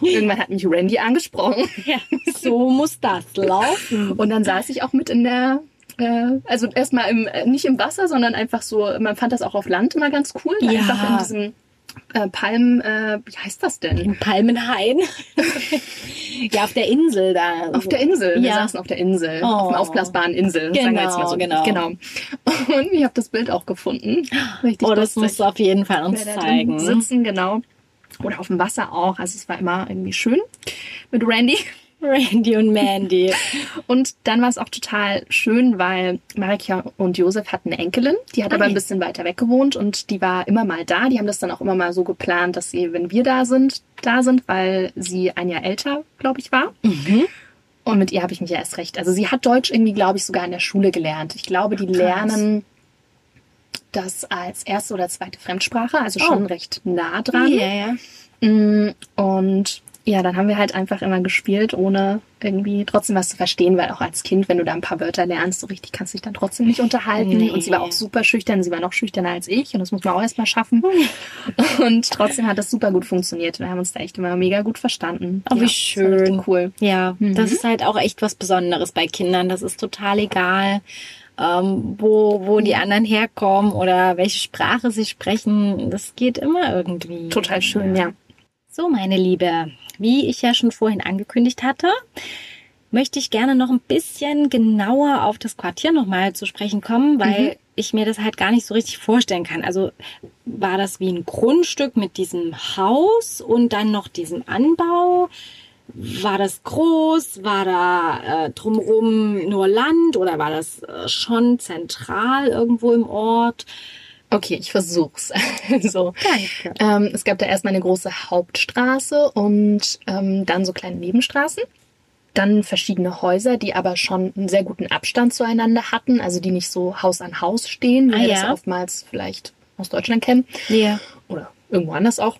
Und irgendwann hat mich Randy angesprochen. Ja, so muss das laufen. Und dann saß ich auch mit in der äh, also erstmal im, äh, nicht im Wasser, sondern einfach so, man fand das auch auf Land immer ganz cool. Ja. Einfach in diesem äh, Palm, äh, wie heißt das denn? Palmenhain. ja, auf der Insel da. Auf der Insel. Wir ja. saßen auf der Insel. Oh. Auf einer aufblasbaren Insel. Genau, sagen wir jetzt mal so. genau. genau. Und ich habe das Bild auch gefunden. Richtig oh, das musst du auf jeden Fall uns zeigen. Sitzen, genau. Oder auf dem Wasser auch. Also es war immer irgendwie schön mit Randy. Randy und Mandy. Und dann war es auch total schön, weil Marika und Josef hatten eine Enkelin, die hat okay. aber ein bisschen weiter weg gewohnt und die war immer mal da. Die haben das dann auch immer mal so geplant, dass sie, wenn wir da sind, da sind, weil sie ein Jahr älter, glaube ich, war. Mhm. Und mit ihr habe ich mich ja erst recht. Also sie hat Deutsch irgendwie, glaube ich, sogar in der Schule gelernt. Ich glaube, die Krass. lernen das als erste oder zweite Fremdsprache, also schon oh. recht nah dran. Ja. Mm, und ja, dann haben wir halt einfach immer gespielt, ohne irgendwie trotzdem was zu verstehen, weil auch als Kind, wenn du da ein paar Wörter lernst, so richtig kannst du dich dann trotzdem nicht unterhalten. Nee. Und sie war auch super schüchtern, sie war noch schüchterner als ich und das muss man auch erstmal schaffen. Und trotzdem hat das super gut funktioniert. Wir haben uns da echt immer mega gut verstanden. Oh, wie ja, schön. Cool. Ja, mhm. das ist halt auch echt was Besonderes bei Kindern. Das ist total egal. Ähm, wo, wo die anderen herkommen oder welche Sprache sie sprechen, das geht immer irgendwie. Total schön, ja. So, meine Liebe, wie ich ja schon vorhin angekündigt hatte, möchte ich gerne noch ein bisschen genauer auf das Quartier nochmal zu sprechen kommen, weil mhm. ich mir das halt gar nicht so richtig vorstellen kann. Also war das wie ein Grundstück mit diesem Haus und dann noch diesem Anbau? War das groß? War da äh, drumherum nur Land oder war das äh, schon zentral irgendwo im Ort? Okay, ich versuch's. also, Danke. Ähm, es gab da erstmal eine große Hauptstraße und ähm, dann so kleine Nebenstraßen. Dann verschiedene Häuser, die aber schon einen sehr guten Abstand zueinander hatten, also die nicht so Haus an Haus stehen, wie ah, wir ja. das oftmals vielleicht aus Deutschland kennen. Ja. Oder irgendwo anders auch.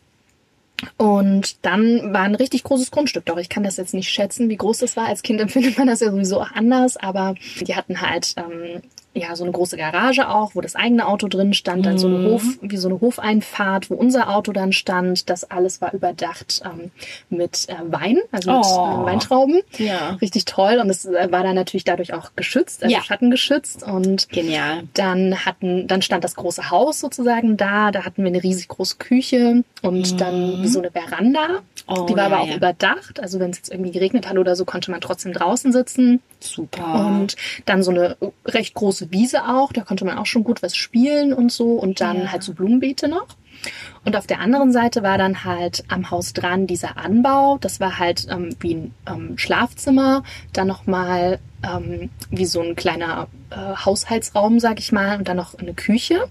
Und dann war ein richtig großes Grundstück. Doch ich kann das jetzt nicht schätzen, wie groß das war. Als Kind empfindet man das ja sowieso auch anders. Aber die hatten halt ähm, ja, so eine große Garage auch, wo das eigene Auto drin stand, dann so eine Mhm. Hof, wie so eine Hofeinfahrt, wo unser Auto dann stand. Das alles war überdacht ähm, mit äh, Wein, also mit Oh. äh, Weintrauben. Ja. Richtig toll. Und es äh, war dann natürlich dadurch auch geschützt, also Ja. schattengeschützt. Und Genial. dann hatten, dann stand das große Haus sozusagen da. Da hatten wir eine riesig große Küche und dann so eine Veranda. Mhm. Oh, die war aber ja, auch ja. überdacht. Also wenn es jetzt irgendwie geregnet hat oder so, konnte man trotzdem draußen sitzen. Super. Und dann so eine recht große Wiese auch, da konnte man auch schon gut was spielen und so. Und dann Ja. halt so Blumenbeete noch. Und auf der anderen Seite war dann halt am Haus dran dieser Anbau. Das war halt ähm, wie ein ähm, Schlafzimmer, dann nochmal ähm, wie so ein kleiner äh, Haushaltsraum, sag ich mal, und dann noch eine Küche.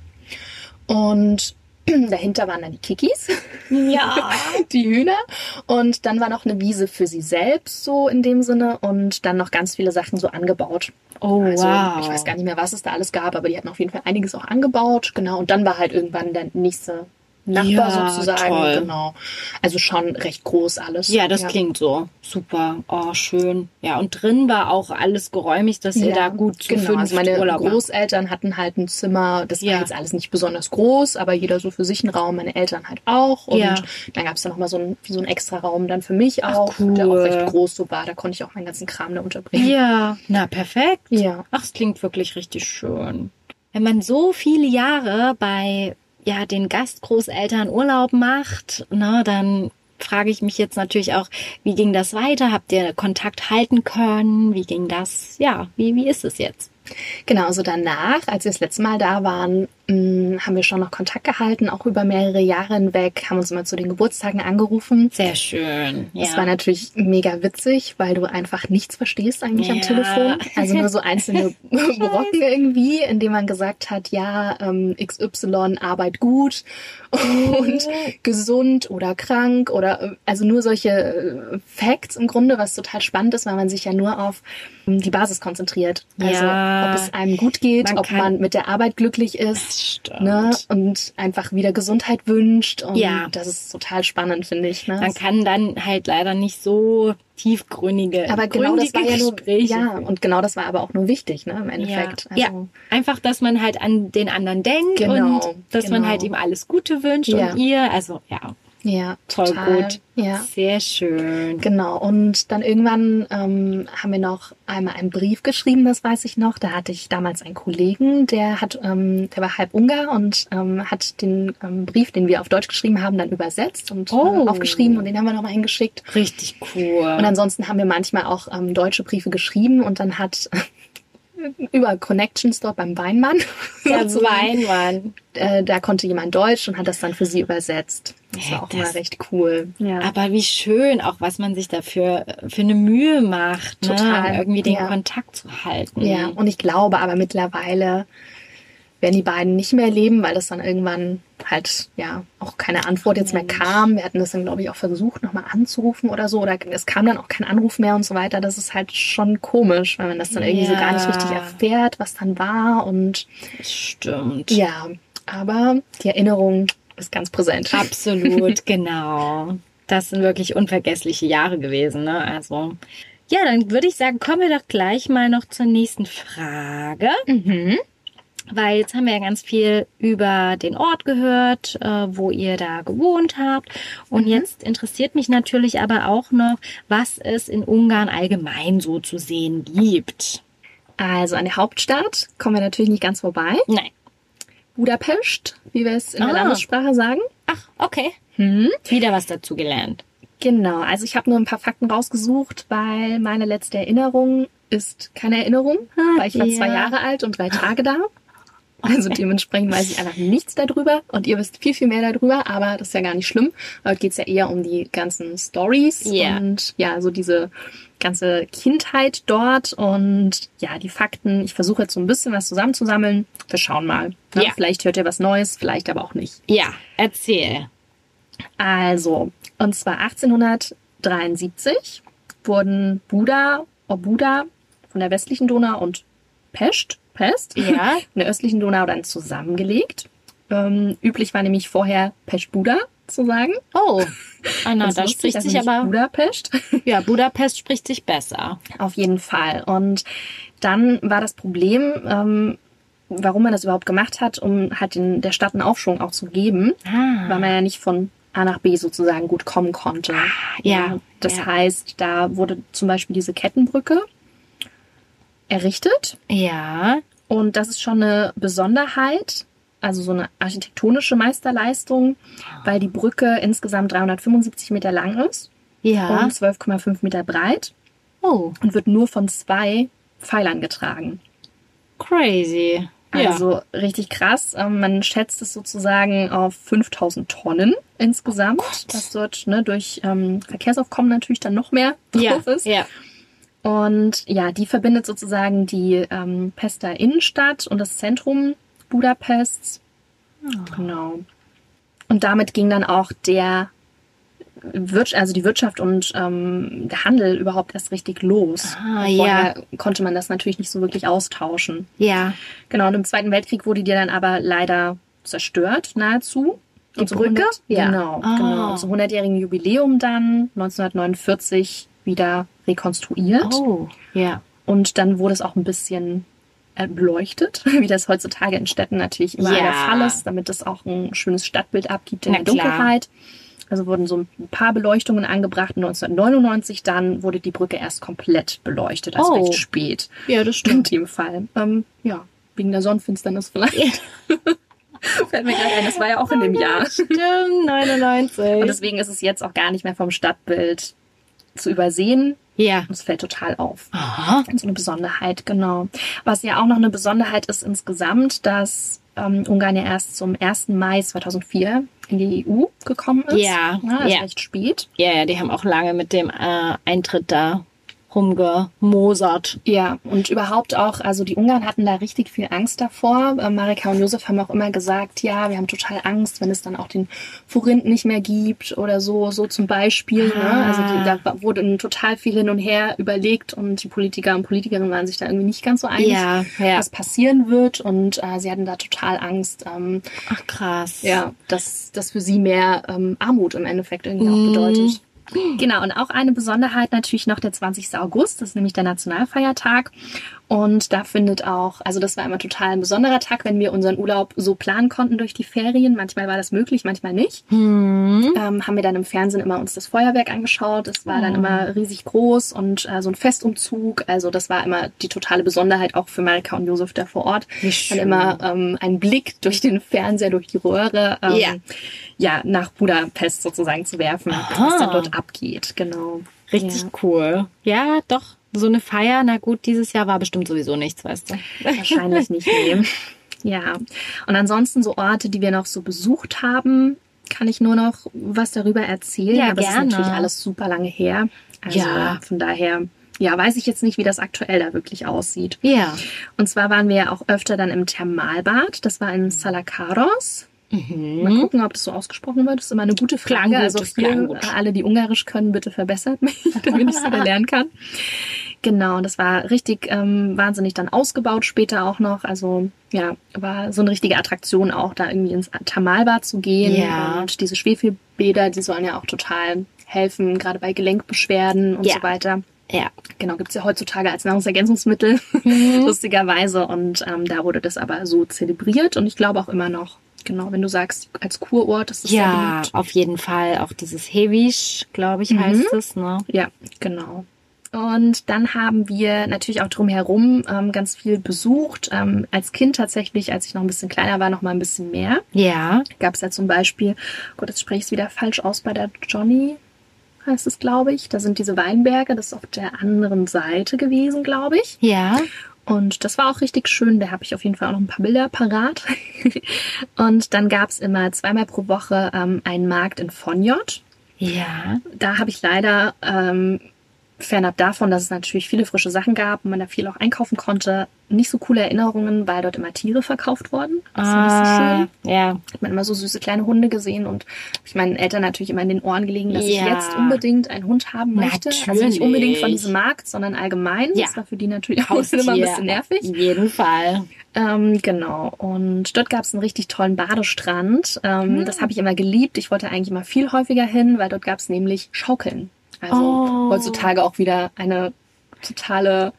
Und dahinter waren dann die Kikis ja. die Hühner. Und dann war noch eine Wiese für sie selbst, so in dem Sinne. Und dann noch ganz viele Sachen so angebaut. Oh, also, wow. Ich weiß gar nicht mehr, was es da alles gab, aber die hatten auf jeden Fall einiges auch angebaut. Genau. Und dann war halt irgendwann der nächste Nachbar Ja, sozusagen. toll. Genau. Also schon recht groß alles. Ja, das klingt so. Super. Oh, schön. Ja, und drin war auch alles geräumig, dass ihr da gut zu genau. Also meine Urlaub. Großeltern hatten halt ein Zimmer, das Ja. war jetzt alles nicht besonders groß, aber jeder so für sich einen Raum, meine Eltern halt auch. Und Ja. dann gab es da nochmal so ein, so ein extra Raum dann für mich Ach, auch, cool. der auch recht groß so war. Da konnte ich auch meinen ganzen Kram da unterbringen. Ja, na perfekt. Ja. Ach, es klingt wirklich richtig schön. Wenn man so viele Jahre bei ja den Gastgroßeltern Urlaub macht, ne, dann frage ich mich jetzt natürlich auch, wie ging das weiter? Habt ihr Kontakt halten können? Wie ging das? Ja, wie wie ist es jetzt? Genau, also danach, als wir das letzte Mal da waren, haben wir schon noch Kontakt gehalten, auch über mehrere Jahre hinweg, haben uns immer zu den Geburtstagen angerufen. Sehr schön. Ja. Das war natürlich mega witzig, weil du einfach nichts verstehst eigentlich am Ja. Telefon. Also nur so einzelne Brocken irgendwie, in denen man gesagt hat, ja, ähm, XY arbeit gut und gesund oder krank oder äh, also nur solche äh, Facts im Grunde, was total spannend ist, weil man sich ja nur auf ähm, die Basis konzentriert. Also Ja. ob es einem gut geht, Man ob man mit der Arbeit glücklich ist. Stimmt. Ne, und einfach wieder Gesundheit wünscht. Und Ja. das ist total spannend, finde ich. Ne? Man kann dann halt leider nicht so tiefgründige, Aber genau das war ja nur, ja, und genau das war aber auch nur wichtig, ne, im Endeffekt. Ja, Also, ja, einfach, dass man halt an den anderen denkt Genau, und dass man genau. halt ihm alles Gute wünscht Ja. und ihr, also ja, ja, voll total. gut. Ja. Sehr schön. Genau, und dann irgendwann ähm, haben wir noch einmal einen Brief geschrieben, das weiß ich noch. Da hatte ich damals einen Kollegen, der hat, ähm, der war halb Ungar und ähm, hat den ähm, Brief, den wir auf Deutsch geschrieben haben, dann übersetzt und Oh. äh, aufgeschrieben und den haben wir nochmal hingeschickt. Richtig cool. Und ansonsten haben wir manchmal auch ähm, deutsche Briefe geschrieben und dann hat über Connections dort beim Weinmann. der sozusagen, Weinmann. äh, da konnte jemand Deutsch und hat das dann für sie übersetzt. Das Ja, war auch das- immer recht cool. Ja. Aber wie schön, auch was man sich dafür für eine Mühe macht, Total, ne? irgendwie den ja. Kontakt zu halten. ja, und ich glaube aber mittlerweile werden die beiden nicht mehr leben, weil das dann irgendwann halt ja auch keine Antwort jetzt mehr kam. Wir hatten das dann, glaube ich, auch versucht, nochmal anzurufen oder so. Oder es kam dann auch kein Anruf mehr und so weiter. Das ist halt schon komisch, wenn man das dann irgendwie so gar nicht Ja. richtig erfährt, was dann war. Und Stimmt. ja, aber die Erinnerung ist ganz präsent. Absolut, genau. Das sind wirklich unvergessliche Jahre gewesen, ne? Also, ja, dann würde ich sagen, kommen wir doch gleich mal noch zur nächsten Frage. Mhm. Weil jetzt haben wir ja ganz viel über den Ort gehört, äh, wo ihr da gewohnt habt. Und jetzt interessiert mich natürlich aber auch noch, was es in Ungarn allgemein so zu sehen gibt. Also an der Hauptstadt kommen wir natürlich nicht ganz vorbei. Nein. Budapest, wie wir es in der Ah. Landessprache sagen. Ach, okay. Hm. Wieder was dazu gelernt. Genau, also ich habe nur ein paar Fakten rausgesucht, weil meine letzte Erinnerung ist keine Erinnerung, weil ich war ja. zwei Jahre alt und drei Tage da. Also dementsprechend weiß ich einfach nichts darüber und ihr wisst viel, viel mehr darüber, aber das ist ja gar nicht schlimm. Heute geht's ja eher um die ganzen Stories Ja. und ja, so diese ganze Kindheit dort und ja, die Fakten. Ich versuche jetzt so ein bisschen was zusammenzusammeln. Wir schauen mal. Ne? Ja. Vielleicht hört ihr was Neues, vielleicht aber auch nicht. Ja, erzähl. Also, und zwar 1873 wurden Buda, Obuda von der westlichen Donau und Pest, Pest Ja. von der östlichen Donau dann zusammengelegt. Ähm, üblich war nämlich vorher Pest-Buda zu sagen. Oh, Anna, da spricht also sich aber Budapest. Ja, Budapest spricht sich besser. Auf jeden Fall. Und dann war das Problem, ähm, warum man das überhaupt gemacht hat, um halt den, der Stadt einen Aufschwung auch zu geben, ah. weil man ja nicht von A nach B sozusagen gut kommen konnte. Ja. Das ja. heißt, da wurde zum Beispiel diese Kettenbrücke errichtet. Ja. Und das ist schon eine Besonderheit, also so eine architektonische Meisterleistung, weil die Brücke insgesamt 375 Meter lang ist ja. und 12,5 Meter breit. Oh. Und wird nur von zwei Pfeilern getragen. Crazy. Also ja. richtig krass. Ähm, man schätzt es sozusagen auf 5000 Tonnen insgesamt, oh was dort ne, durch ähm, Verkehrsaufkommen natürlich dann noch mehr drauf ja. ist. Ja. Und ja, die verbindet sozusagen die ähm, Pester Innenstadt und das Zentrum Budapests. Oh. Genau. Und damit ging dann auch der Wir also die Wirtschaft und ähm, der Handel überhaupt erst richtig los. Ah, Vorher ja. konnte man das natürlich nicht so wirklich austauschen. Ja. Genau, und im Zweiten Weltkrieg wurde die dann aber leider zerstört, nahezu. Die Und Brücke? 100, Ja. Genau, Ah. genau. Zum 100-jährigen Jubiläum dann 1949 wieder rekonstruiert. Oh. Ja. Und dann wurde es auch ein bisschen äh, beleuchtet, wie das heutzutage in Städten natürlich immer Ja. der Fall ist, damit es auch ein schönes Stadtbild abgibt in Na der klar. Dunkelheit. Also wurden so ein paar Beleuchtungen angebracht. 1999 dann wurde die Brücke erst komplett beleuchtet, also Oh. recht spät Ja, das in dem Fall. Ähm, ja, wegen der Sonnenfinsternis vielleicht. Fällt mir gerade ein, das war ja auch in dem Jahr. Stimmt, 99. Und deswegen ist es jetzt auch gar nicht mehr vom Stadtbild zu übersehen. ja. Und es fällt total auf. Aha. So eine Besonderheit, genau. Was ja auch noch eine Besonderheit ist insgesamt, dass ähm, Ungarn ja erst zum 1. Mai 2004 in die EU gekommen ist. Ja, ja also ja. recht spät. Ja, ja, die haben auch lange mit dem äh, Eintritt da rumgemosert. Ja, und überhaupt auch, also die Ungarn hatten da richtig viel Angst davor. Äh, Marika und Josef haben auch immer gesagt, ja, wir haben total Angst, wenn es dann auch den Forint nicht mehr gibt oder so, so zum Beispiel. Ne? Ah. Also die, da wurde total viel hin und her überlegt und die Politiker und Politikerinnen waren sich da irgendwie nicht ganz so einig, Ja, ja. was passieren wird. Und äh, sie hatten da total Angst, ähm, Ach krass. ja, dass das für sie mehr ähm, Armut im Endeffekt irgendwie Mhm. auch bedeutet. Genau, und auch eine Besonderheit natürlich noch der 20. August, das ist nämlich der Nationalfeiertag. Und da findet auch, also das war immer total ein besonderer Tag, wenn wir unseren Urlaub so planen konnten durch die Ferien. Manchmal war das möglich, manchmal nicht. Hm. Ähm, haben wir dann im Fernsehen immer uns das Feuerwerk angeschaut. Das war Oh. dann immer riesig groß und äh, so ein Festumzug. Also das war immer die totale Besonderheit auch für Marika und Josef da vor Ort. Dann immer ähm, ein Blick durch den Fernseher, durch die Röhre, ähm, Ja. ja, nach Budapest sozusagen zu werfen, Aha. was dann dort abgeht. Genau. Richtig Ja. cool. Ja, doch. So eine Feier, na gut, dieses Jahr war bestimmt sowieso nichts, weißt du. Wahrscheinlich nicht nehmen. Ja. Und ansonsten so Orte, die wir noch so besucht haben, kann ich nur noch was darüber erzählen. Ja, Aber gerne. ist natürlich alles super lange her. Also Ja. von daher, ja, weiß ich jetzt nicht, wie das aktuell da wirklich aussieht. Ja. Und zwar waren wir ja auch öfter dann im Thermalbad. Das war in Salakaros. Mal Mhm. gucken, ob das so ausgesprochen wird. Das ist immer eine gute Frage. Klang also äh, alle, die Ungarisch können, bitte verbessert mich, damit ich es wieder lernen kann. Genau, das war richtig ähm, wahnsinnig dann ausgebaut später auch noch. Also ja, war so eine richtige Attraktion auch, da irgendwie ins Thermalbad zu gehen. Ja. Und diese Schwefelbäder, die sollen ja auch total helfen, gerade bei Gelenkbeschwerden und Ja. so weiter. Ja. Genau, gibt's ja heutzutage als Nahrungsergänzungsmittel, Mhm. lustigerweise. Und ähm, da wurde das aber so zelebriert und ich glaube auch immer noch. Genau, wenn du sagst, als Kurort ist es Ja, beliebt. auf jeden Fall. Auch dieses Hewisch, glaube ich, Mhm. heißt es, ne? Ja, genau. Und dann haben wir natürlich auch drumherum ähm, ganz viel besucht. Ähm, als Kind tatsächlich, als ich noch ein bisschen kleiner war, noch mal ein bisschen mehr. Ja. Gab es ja zum Beispiel, Gott, jetzt spreche ich es wieder falsch aus, bei der Johnny heißt es, glaube ich. Da sind diese Weinberge, das ist auf der anderen Seite gewesen, glaube ich. Ja. Und das war auch richtig schön. Da habe ich auf jeden Fall auch noch ein paar Bilder parat. und dann gab es immer zweimal pro Woche ähm, einen Markt in Fonjot. Ja. Da habe ich leider ähm, fernab davon, dass es natürlich viele frische Sachen gab und man da viel auch einkaufen konnte, nicht so coole Erinnerungen, weil dort immer Tiere verkauft wurden. Das war nicht so Ah, schön. ja. Hat man immer so süße kleine Hunde gesehen und ich meinen Eltern natürlich immer in den Ohren gelegen, dass ich Ja. jetzt unbedingt einen Hund haben möchte. Also nicht Natürlich. unbedingt von diesem Markt, sondern allgemein. Ja. Das war für die natürlich auch immer ein bisschen nervig. Auf jeden Fall. Ähm, genau. Und dort gab es einen richtig tollen Badestrand. Ähm, Hm. Das habe ich immer geliebt. Ich wollte eigentlich immer viel häufiger hin, weil dort gab es nämlich Schaukeln. Also Oh. heutzutage auch wieder eine totale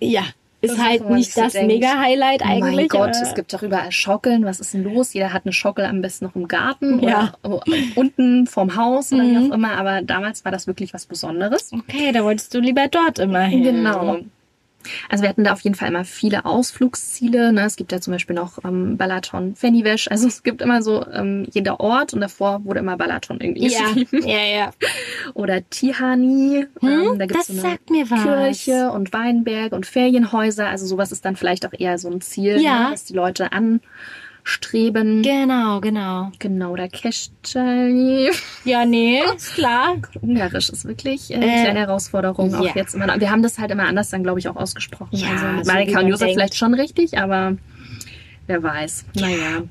Ja. Ist Das halt nicht so das Mega-Highlight Oh mein eigentlich. Gott, aber- es gibt doch überall Schaukeln. Was ist denn los? Jeder hat eine Schaukel am besten noch im Garten Ja. oder unten vorm Haus oder wie Mhm. auch immer. Aber damals war das wirklich was Besonderes. Okay, da wolltest du lieber dort immer hin. Genau. Also wir hatten da auf jeden Fall immer viele Ausflugsziele. Ne? Es gibt ja zum Beispiel noch ähm, Balaton, Fennivesch. Also es gibt immer so ähm, jeder Ort und davor wurde immer Balaton irgendwie Ja, geschrieben. ja, ja. Oder Tihani. Hm, ähm, da gibt's das so eine sagt mir was. Kirche und Weinberg und Ferienhäuser. Also sowas ist dann vielleicht auch eher so ein Ziel, Ja. ne? dass die Leute anstreben. Genau, genau. genau, oder Keschtschalni. Ja, nee, ist klar. Ungarisch ist wirklich äh, Äh, eine kleine Herausforderung. ja. Auch jetzt immer. Wir haben das halt immer anders dann, glaube ich, auch ausgesprochen. Ja, also so Marika und Josef denkt. vielleicht schon richtig, aber wer weiß. Naja.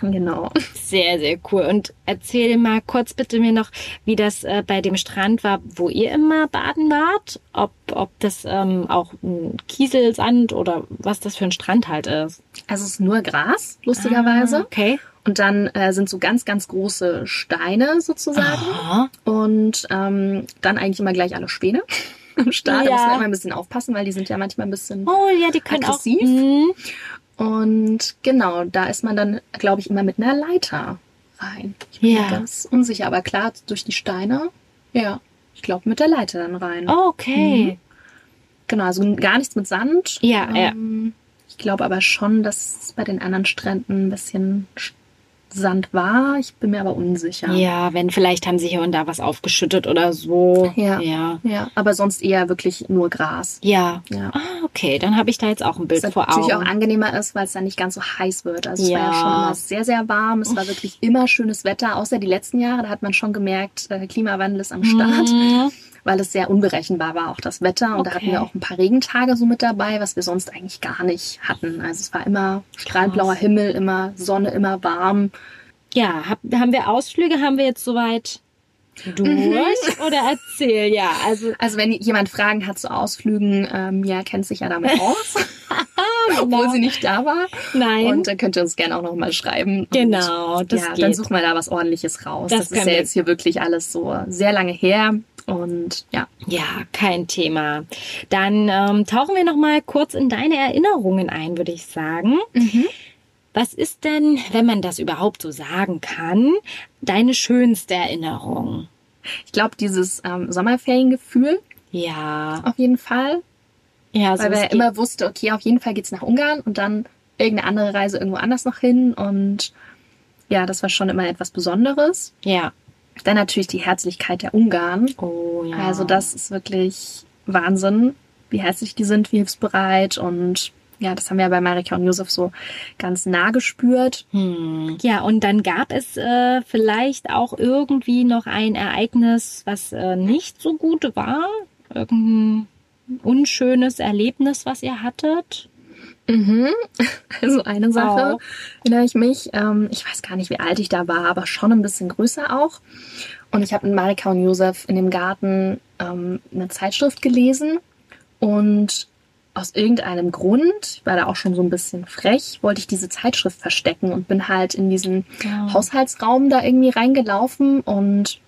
Genau. Sehr, sehr cool. Und erzähl mal kurz bitte mir noch, wie das äh, bei dem Strand war, wo ihr immer baden wart. Ob, ob das ähm, auch ein Kieselsand oder was das für ein Strand halt ist. Also es ist nur Gras, lustigerweise. Ah, okay. Und dann äh, sind so ganz, ganz große Steine sozusagen. Aha. Und ähm, dann eigentlich immer gleich alle Späne am Start. Da Ja. muss man immer ein bisschen aufpassen, weil die sind ja manchmal ein bisschen. Oh ja, die können Aggressiv? auch. Mhm. Und genau, da ist man dann, glaube ich, immer mit einer Leiter rein. Ich bin Ja. mir ganz unsicher, aber klar, durch die Steine. Ja, ich glaube mit der Leiter dann rein. Oh, okay. Genau, also gar nichts mit Sand. Ja, ja. ähm, Ich glaube aber schon, dass es bei den anderen Stränden ein bisschen Sch- Sand war. Ich bin mir aber unsicher. Ja. wenn vielleicht haben sie hier und da was aufgeschüttet oder so. Ja. Ja. Ja, aber sonst eher wirklich nur Gras. Ja. Ja. Ah, okay, dann habe ich da jetzt auch ein Bild Was vor natürlich Augen. auch angenehmer ist, weil es dann nicht ganz so heiß wird. Also es war ja Ja. schon immer sehr, sehr warm. Es war wirklich immer schönes Wetter, außer die letzten Jahre. Da hat man schon gemerkt, äh, Klimawandel ist am Start, Mhm. Weil es sehr unberechenbar war, auch das Wetter. Und da hatten Okay. wir auch ein paar Regentage so mit dabei, was wir sonst eigentlich gar nicht hatten. Also es war immer strahlblauer Himmel, immer Sonne, immer warm. Ja, hab, haben wir Ausflüge? Haben wir jetzt soweit durch? Oder erzähl, ja. Also, Also wenn jemand Fragen hat zu Ausflügen, ähm, ja, kennt sich ja damit aus, obwohl sie nicht da war. Genau. nein. Und dann könnt ihr uns gerne auch noch mal schreiben. Und genau, das ja, geht. dann suchen wir da was ordentliches raus. Das Das, ist ja jetzt hier wirklich alles so sehr lange her. Und ja, Ja, kein Thema. Dann ähm, tauchen wir noch mal kurz in deine Erinnerungen ein, würde ich sagen. Was ist denn, wenn man das überhaupt so sagen kann, deine schönste Erinnerung? ich glaube, dieses ähm, Sommerferiengefühl Ja, auf jeden Fall. ja, so Weil wir immer wussten, okay, auf jeden Fall geht's nach Ungarn und dann irgendeine andere Reise irgendwo anders noch hin. Und ja, das war schon immer etwas Besonderes. ja. Dann natürlich die Herzlichkeit der Ungarn. Oh ja. Also das ist wirklich Wahnsinn, wie herzlich die sind, wie hilfsbereit und ja, das haben wir bei Marika und Josef so ganz nah gespürt. Hm. Ja, und dann gab es äh, vielleicht auch irgendwie noch ein Ereignis, was äh, nicht so gut war. Irgendein unschönes Erlebnis, was ihr hattet. Mhm. Also eine Sache Auch. erinnere ich mich. Ähm, ich weiß gar nicht, wie alt ich da war, aber schon ein bisschen größer auch. Und ich habe mit Marika und Josef in dem Garten ähm, eine Zeitschrift gelesen und aus irgendeinem Grund, ich war da auch schon so ein bisschen frech, wollte ich diese Zeitschrift verstecken und bin halt in diesen Ja. Haushaltsraum da irgendwie reingelaufen und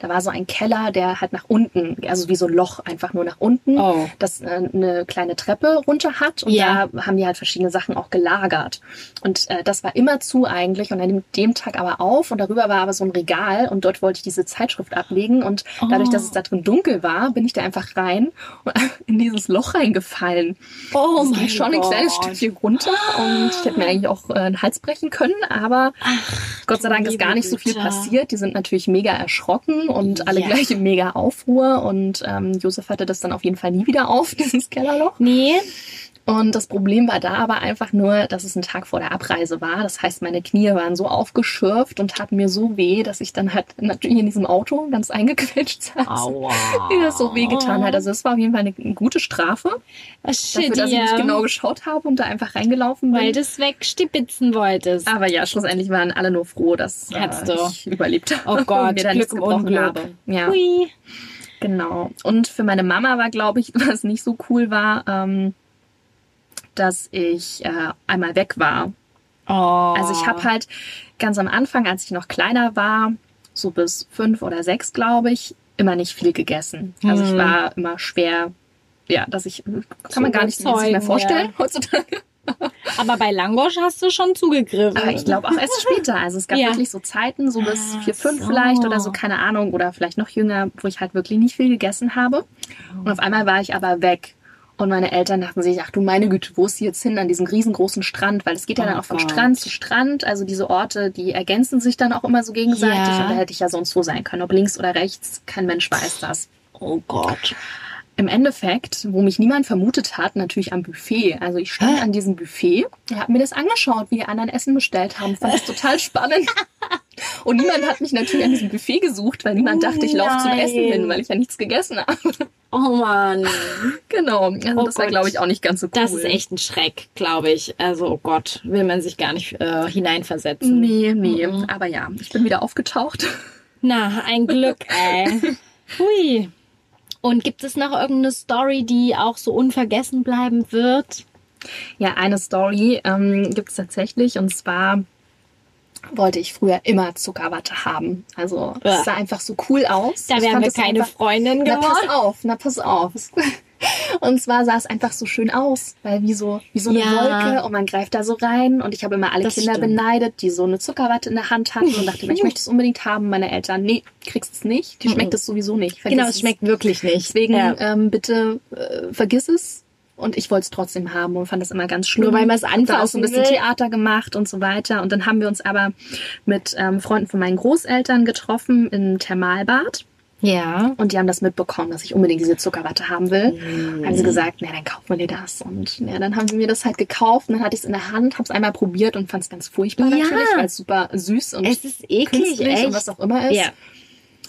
da war so ein Keller, der halt nach unten, also wie so ein Loch einfach nur nach unten, Oh. das äh, eine kleine Treppe runter hat und Ja. da haben die halt verschiedene Sachen auch gelagert. Und äh, das war immer zu eigentlich und an dem, dem Tag aber auf und darüber war aber so ein Regal und dort wollte ich diese Zeitschrift ablegen und dadurch, Oh. dass es da drin dunkel war, bin ich da einfach rein und in dieses Loch reingefallen. Oh Es mein schon ein kleines Gott. Stückchen runter und ich hätte mir eigentlich auch äh, einen Hals brechen können, aber Gott sei Dank ist gar nicht so viel passiert. Die sind natürlich mega erschrocken und alle Ja. gleich in mega Aufruhr und ähm, Josef hatte das dann auf jeden Fall nie wieder auf, dieses Kellerloch. Nee. Und das Problem war da aber einfach nur, dass es ein Tag vor der Abreise war. Das heißt, meine Knie waren so aufgeschürft und taten mir so weh, dass ich dann halt natürlich in diesem Auto ganz eingequetscht saß. Aua. Wie das so weh getan hat. Also es war auf jeden Fall eine, gute Strafe. Shit, dafür, dass ich nicht genau geschaut habe und da einfach reingelaufen bin. Weil du es wegstibitzen wolltest. Aber ja, schlussendlich waren alle nur froh, dass äh, ich überlebt habe. Oh Gott, und mir dann Glück im Unglück. Habe. Ja. Hui. Genau. Und für meine Mama war, glaube ich, was nicht so cool war, ähm, dass ich äh, einmal weg war. Oh. Also ich habe halt ganz am Anfang, als ich noch kleiner war, so bis fünf oder sechs, glaube ich, immer nicht viel gegessen. Also ich hm. war immer schwer, ja, dass ich, kann so man gar nicht sich mehr vorstellen ja. heutzutage. Aber bei Langosch hast du schon zugegriffen. Aber ich glaube auch erst später. Also es gab ja. wirklich so Zeiten, so bis vier, fünf so. vielleicht oder so, keine Ahnung, oder vielleicht noch jünger, wo ich halt wirklich nicht viel gegessen habe. Und auf einmal war ich aber weg. Und meine Eltern dachten sich, ach du meine Güte, wo ist sie jetzt hin an diesem riesengroßen Strand? Weil es geht ja oh dann auch von Gott. Strand zu Strand. Also diese Orte, die ergänzen sich dann auch immer so gegenseitig. Ja. Und da hätte ich ja sonst wo sein können. Ob links oder rechts, kein Mensch weiß das. Oh Gott. Im Endeffekt, wo mich niemand vermutet hat, natürlich am Buffet. Also ich stand Hä? an diesem Buffet, habe mir das angeschaut, wie die anderen Essen bestellt haben. Fand das total spannend. Und niemand hat mich natürlich an diesem Buffet gesucht, weil niemand dachte, ich laufe zum Essen hin, weil ich ja nichts gegessen habe. Oh Mann. Genau. Also oh das war, glaube ich, auch nicht ganz so cool. Das ist echt ein Schreck, glaube ich. Also, oh Gott, will man sich gar nicht äh, hineinversetzen. Nee, nee. Mhm. Aber ja, ich bin wieder aufgetaucht. Na, ein Glück, ey. Hui. Und gibt es noch irgendeine Story, die auch so unvergessen bleiben wird? Ja, eine Story ähm, gibt es tatsächlich. Und zwar wollte ich früher immer Zuckerwatte haben. Also es sah einfach so cool aus. Da wären wir keine einfach, Freundin geworden. Na pass auf, na pass auf. Und zwar sah es einfach so schön aus, weil wie so, wie so eine ja. Wolke und man greift da so rein und ich habe immer alle das Kinder stimmt. beneidet, die so eine Zuckerwatte in der Hand hatten und dachte mir, ich möchte es unbedingt haben. Meine Eltern, nee, kriegst es nicht. Die schmeckt es sowieso nicht. Vergiss genau, es schmeckt wirklich nicht. Deswegen ja. ähm, bitte äh, vergiss es und ich wollte es trotzdem haben und fand das immer ganz schlimm. Nur weil man es anfassen auch so ein bisschen will. Theater gemacht und so weiter. Und dann haben wir uns aber mit ähm, Freunden von meinen Großeltern getroffen im Thermalbad. Ja. Und die haben das mitbekommen, dass ich unbedingt diese Zuckerwatte haben will. Mhm. Haben sie gesagt, na, dann kaufen wir dir das. Und ja, dann haben sie mir das halt gekauft. Und dann hatte ich es in der Hand, habe es einmal probiert und fand es ganz furchtbar ja. natürlich, weil es super süß und es ist eklig echt. und was auch immer ist. Ja.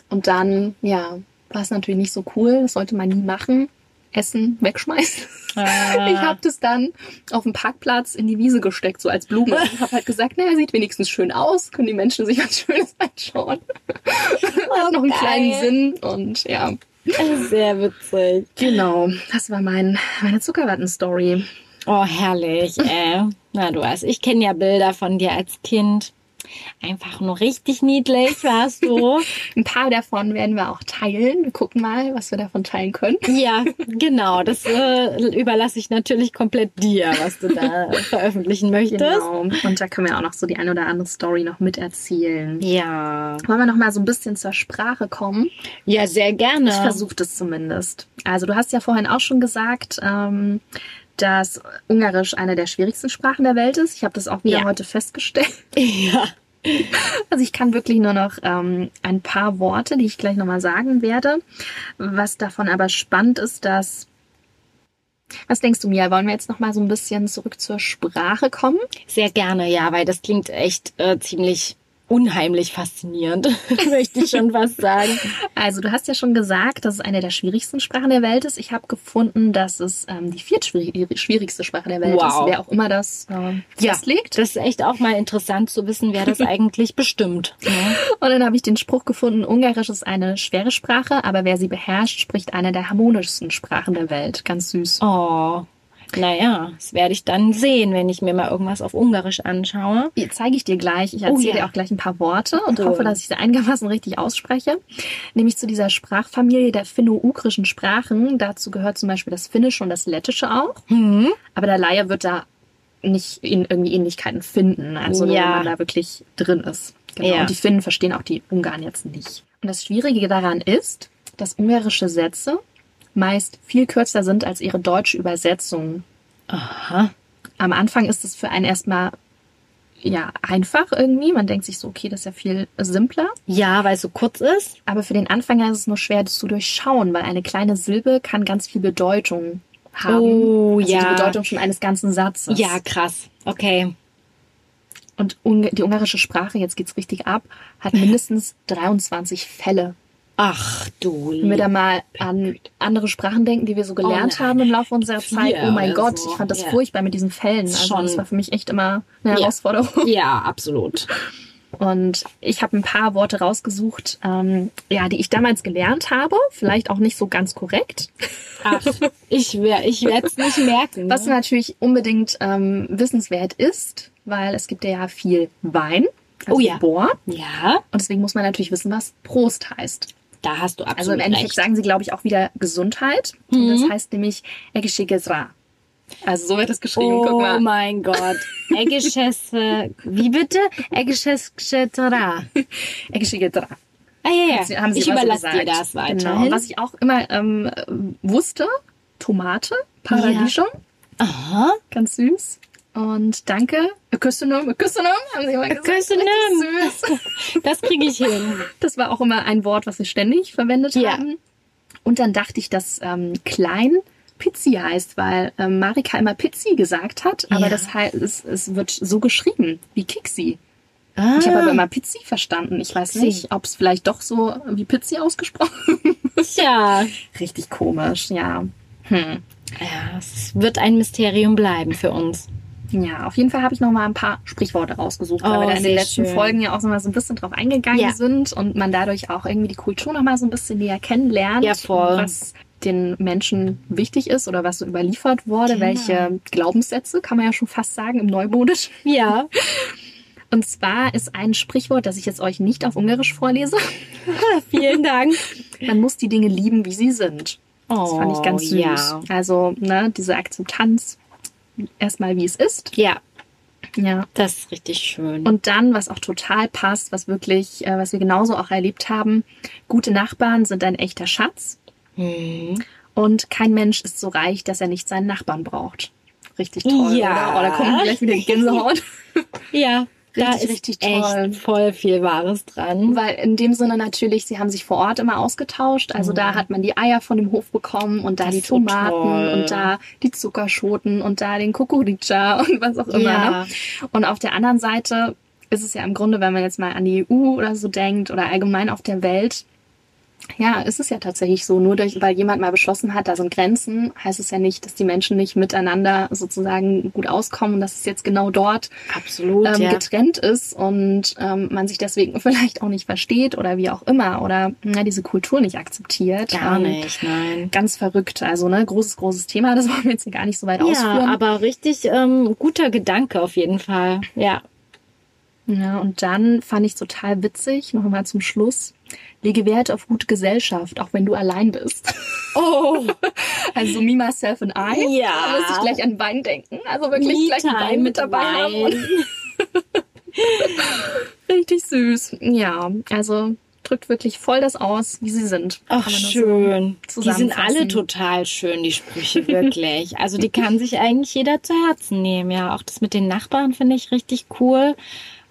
Und dann, ja, war es natürlich nicht so cool. Das sollte man nie machen. Essen wegschmeißen. Ah. Ich habe das dann auf dem Parkplatz in die Wiese gesteckt, so als Blume. Ich habe halt gesagt, naja, sieht wenigstens schön aus, können die Menschen sich was Schönes anschauen. Oh, Hat noch einen geil. kleinen Sinn und ja. Sehr witzig. Genau, das war mein, meine Zuckerwatten-Story. Oh, herrlich. Äh. Na, du weißt, ich kenne ja Bilder von dir als Kind einfach nur richtig niedlich warst du. Ein paar davon werden wir auch teilen. Wir gucken mal, was wir davon teilen können. Ja, genau. Das äh, überlasse ich natürlich komplett dir, was du da veröffentlichen möchtest. Genau. Und da können wir auch noch so die ein oder andere Story noch miterzählen. Ja. Wollen wir noch mal so ein bisschen zur Sprache kommen? Ja, sehr gerne. Ich versuche das zumindest. Also du hast ja vorhin auch schon gesagt, ähm, dass Ungarisch eine der schwierigsten Sprachen der Welt ist. Ich habe das auch wieder ja. heute festgestellt. Ja. Also ich kann wirklich nur noch ähm, ein paar Worte, die ich gleich nochmal sagen werde. Was davon aber spannend ist, dass was denkst du, Mia? Wollen wir jetzt noch mal so ein bisschen zurück zur Sprache kommen? Sehr gerne, ja, weil das klingt echt äh, ziemlich unheimlich faszinierend, möchte ich schon was sagen. Also du hast ja schon gesagt, dass es eine der schwierigsten Sprachen der Welt ist. Ich habe gefunden, dass es ähm, die viertschwierigste Sprache der Welt wow. ist, wer auch immer das äh, ja, festlegt. Das ist echt auch mal interessant zu wissen, wer das eigentlich bestimmt. Ja. Und dann habe ich den Spruch gefunden, Ungarisch ist eine schwere Sprache, aber wer sie beherrscht, spricht eine der harmonischsten Sprachen der Welt. Ganz süß. Oh, naja, das werde ich dann sehen, wenn ich mir mal irgendwas auf Ungarisch anschaue. Die zeige ich dir gleich. Ich erzähle oh, ja. dir auch gleich ein paar Worte und cool. hoffe, dass ich sie einigermaßen richtig ausspreche. Nämlich zu dieser Sprachfamilie der finno-ugrischen Sprachen. Dazu gehört zum Beispiel das Finnische und das Lettische auch. Mhm. Aber der Laie wird da nicht in irgendwie Ähnlichkeiten finden. Also ja. wenn man da wirklich drin ist. Genau. Ja. Und die Finnen verstehen auch die Ungarn jetzt nicht. Und das Schwierige daran ist, dass ungarische Sätze meist viel kürzer sind als ihre deutsche Übersetzung. Aha. Am Anfang ist es für einen erstmal ja einfach irgendwie. Man denkt sich so, okay, das ist ja viel simpler. Ja, weil es so kurz ist. Aber für den Anfänger ist es nur schwer, das zu durchschauen, weil eine kleine Silbe kann ganz viel Bedeutung haben. Oh, also ja. Die Bedeutung schon eines ganzen Satzes. Ja, krass. Okay. Und die ungarische Sprache, jetzt geht's richtig ab, hat mindestens 23 Fälle. Ach du. Wenn wir da mal an andere Sprachen denken, die wir so gelernt Oh haben im Laufe unserer Vier Zeit. Oh mein Gott, so. ich fand das Ja. furchtbar mit diesen Fällen. Also Schon. das war für mich echt immer eine Ja. Herausforderung. Ja, absolut. Und ich habe ein paar Worte rausgesucht, ähm, ja, die ich damals gelernt habe. Vielleicht auch nicht so ganz korrekt. Ach, ich wär, ich werde es nicht merken. Was ne? natürlich unbedingt ähm, wissenswert ist, weil es gibt ja viel Wein. Also Oh ja. Bohr. Ja, Und deswegen muss man natürlich wissen, was Prost heißt. Da hast du absolut Also im Endeffekt recht. sagen sie, glaube ich, auch wieder Gesundheit. Und Mhm. das heißt nämlich Egishigesra. Also so wird es geschrieben, guck Oh mal. mein Gott. Eggesches, äh, wie bitte? Eggesches Gshetra. Egishigesra. Ah ja, ja. Sie- haben sie ich immer so überlasse dir das weiter. Genau. Und was ich auch immer ähm, wusste, Tomate, Paradiesum, Aha. ganz süß. Und danke, Ökosynom, Ökosynom, haben sie immer gesagt. Süß. Das kriege ich hin. Das war auch immer ein Wort, was wir ständig verwendet Ja. haben. Und dann dachte ich, dass ähm, klein Pizzi heißt, weil ähm, Marika immer Pizzi gesagt hat, aber Ja. das heißt, es, es wird so geschrieben wie Kixi. Ah, Ich habe aber immer Pizzi verstanden. Ich weiß nicht, ob es vielleicht doch so wie Pizzi ausgesprochen ja. Richtig komisch, ja. Hm. Ja, es wird ein Mysterium bleiben für uns. Ja, auf jeden Fall habe ich noch mal ein paar Sprichworte rausgesucht, weil Oh, wir da in den letzten schön. Folgen ja auch noch mal so ein bisschen drauf eingegangen Ja. sind und man dadurch auch irgendwie die Kultur noch mal so ein bisschen näher kennenlernt, Ja, voll. was den Menschen wichtig ist oder was so überliefert wurde, Genau. welche Glaubenssätze, kann man ja schon fast sagen, im Neubodisch. Ja. Und zwar ist ein Sprichwort, das ich jetzt euch nicht auf Ungarisch vorlese. Vielen Dank. Man muss die Dinge lieben, wie sie sind. Das fand ich ganz süß. Oh, Ja. Also, ne, diese Akzeptanz, erstmal wie es ist. Ja, Ja. das ist richtig schön. Und dann, was auch total passt, was wirklich, äh, was wir genauso auch erlebt haben, gute Nachbarn sind ein echter Schatz Mhm. und kein Mensch ist so reich, dass er nicht seinen Nachbarn braucht. Richtig toll, Ja. oder? Oh, da kommt gleich wieder Gänsehaut. Ja, da Richtig, ist richtig toll. echt voll viel Wahres dran. Weil in dem Sinne natürlich, sie haben sich vor Ort immer ausgetauscht. Also da hat man die Eier von dem Hof bekommen und da Mhm. Das die so Tomaten toll. und da die Zuckerschoten und da den Kukuricha und was auch immer. Ja. Ne? Und auf der anderen Seite ist es ja im Grunde, wenn man jetzt mal an die EU oder so denkt oder allgemein auf der Welt, ja, ist es ja tatsächlich so. Nur durch, weil jemand mal beschlossen hat, da sind Grenzen, heißt es ja nicht, dass die Menschen nicht miteinander sozusagen gut auskommen und dass es jetzt genau dort Absolut, ähm, ja. getrennt ist und ähm, man sich deswegen vielleicht auch nicht versteht oder wie auch immer oder na, diese Kultur nicht akzeptiert. Gar Ähm, nicht, nein. Ganz verrückt. Also, ne, großes, großes Thema. Das wollen wir jetzt hier gar nicht so weit Ja, ausführen. aber richtig ähm, guter Gedanke auf jeden Fall. Ja. Ja, und dann fand ich total witzig, noch einmal zum Schluss. Lege Wert auf gute Gesellschaft, auch wenn du allein bist. Oh, Also me, myself and I. Ja. Da muss ich gleich an Wein denken. Also wirklich gleich einen Wein mit dabei haben. Und richtig süß. Ja, also drückt wirklich voll das aus, wie sie sind. Ach, schön. so die sind alle total schön, die Sprüche, wirklich. Also die kann sich eigentlich jeder zu Herzen nehmen. Ja, auch das mit den Nachbarn finde ich richtig cool,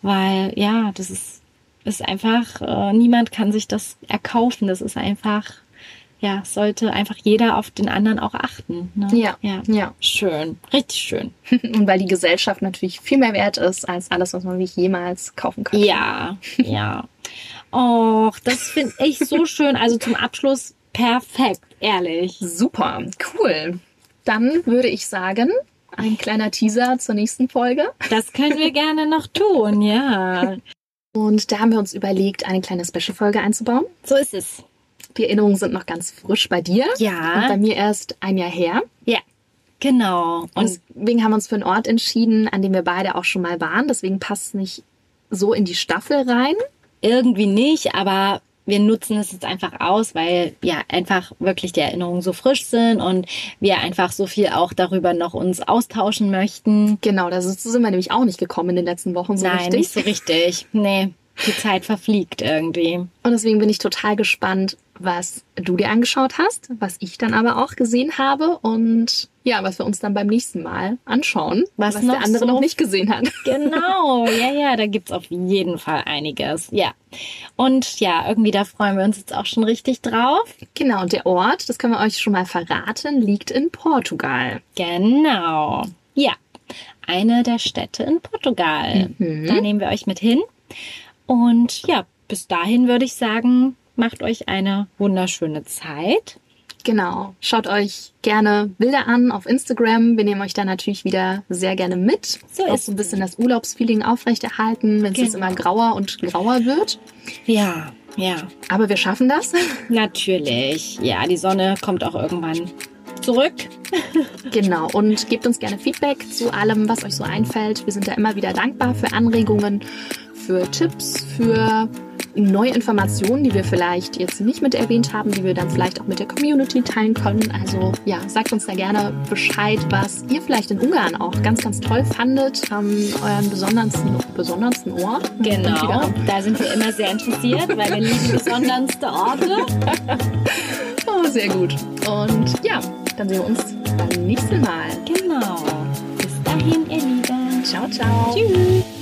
weil ja, das ist, ist einfach, äh, niemand kann sich das erkaufen. Das ist einfach, ja, sollte einfach jeder auf den anderen auch achten. Ne? Ja, ja. ja. Schön, richtig schön. Und weil die Gesellschaft natürlich viel mehr wert ist als alles, was man sich jemals kaufen könnte. Ja, ja. Och, das finde ich so schön. Also zum Abschluss perfekt, ehrlich. Super, cool. Dann würde ich sagen, ein kleiner Teaser zur nächsten Folge. Das können wir gerne noch tun, ja. Und da haben wir uns überlegt, eine kleine Special-Folge einzubauen. So ist es. Die Erinnerungen sind noch ganz frisch bei dir. Ja. Und bei mir erst ein Jahr her. Ja, genau. Und Und deswegen haben wir uns für einen Ort entschieden, an dem wir beide auch schon mal waren. Deswegen passt es nicht so in die Staffel rein. irgendwie nicht, aber wir nutzen es jetzt einfach aus, weil ja einfach wirklich die Erinnerungen so frisch sind und wir einfach so viel auch darüber noch uns austauschen möchten. Genau, da sind wir nämlich auch nicht gekommen in den letzten Wochen so Nein, richtig. nicht so richtig. Nee, die Zeit verfliegt irgendwie. Und deswegen bin ich total gespannt, was du dir angeschaut hast, was ich dann aber auch gesehen habe und ja, was wir uns dann beim nächsten Mal anschauen, was, was der andere so noch nicht gesehen hat. Genau, ja, ja, da gibt's auf jeden Fall einiges. Ja. Und ja, irgendwie da freuen wir uns jetzt auch schon richtig drauf. Genau, und der Ort, das können wir euch schon mal verraten, liegt in Portugal. Genau. Ja, eine der Städte in Portugal. Mhm. Da nehmen wir euch mit hin. Und ja, bis dahin würde ich sagen, macht euch eine wunderschöne Zeit. Genau. Schaut euch gerne Bilder an auf Instagram. Wir nehmen euch da natürlich wieder sehr gerne mit. So auch so ein bisschen das Urlaubsfeeling aufrechterhalten, wenn es genau. jetzt immer grauer und grauer wird. Ja, ja. Aber wir schaffen das. Natürlich. Ja, die Sonne kommt auch irgendwann zurück. genau. Und gebt uns gerne Feedback zu allem, was euch so einfällt. Wir sind da immer wieder dankbar für Anregungen, für Tipps, für neue Informationen, die wir vielleicht jetzt nicht mit erwähnt haben, die wir dann vielleicht auch mit der Community teilen können. Also ja, sagt uns da gerne Bescheid, was ihr vielleicht in Ungarn auch ganz, ganz toll fandet, ähm, euren besondersten, besondersten Ort. Genau, da sind wir immer sehr interessiert, weil wir lieben besonderste Orte. oh, sehr gut. Und ja, dann sehen wir uns beim nächsten Mal. Genau. Bis dahin, ihr Lieben. Ciao, ciao. Tschüss.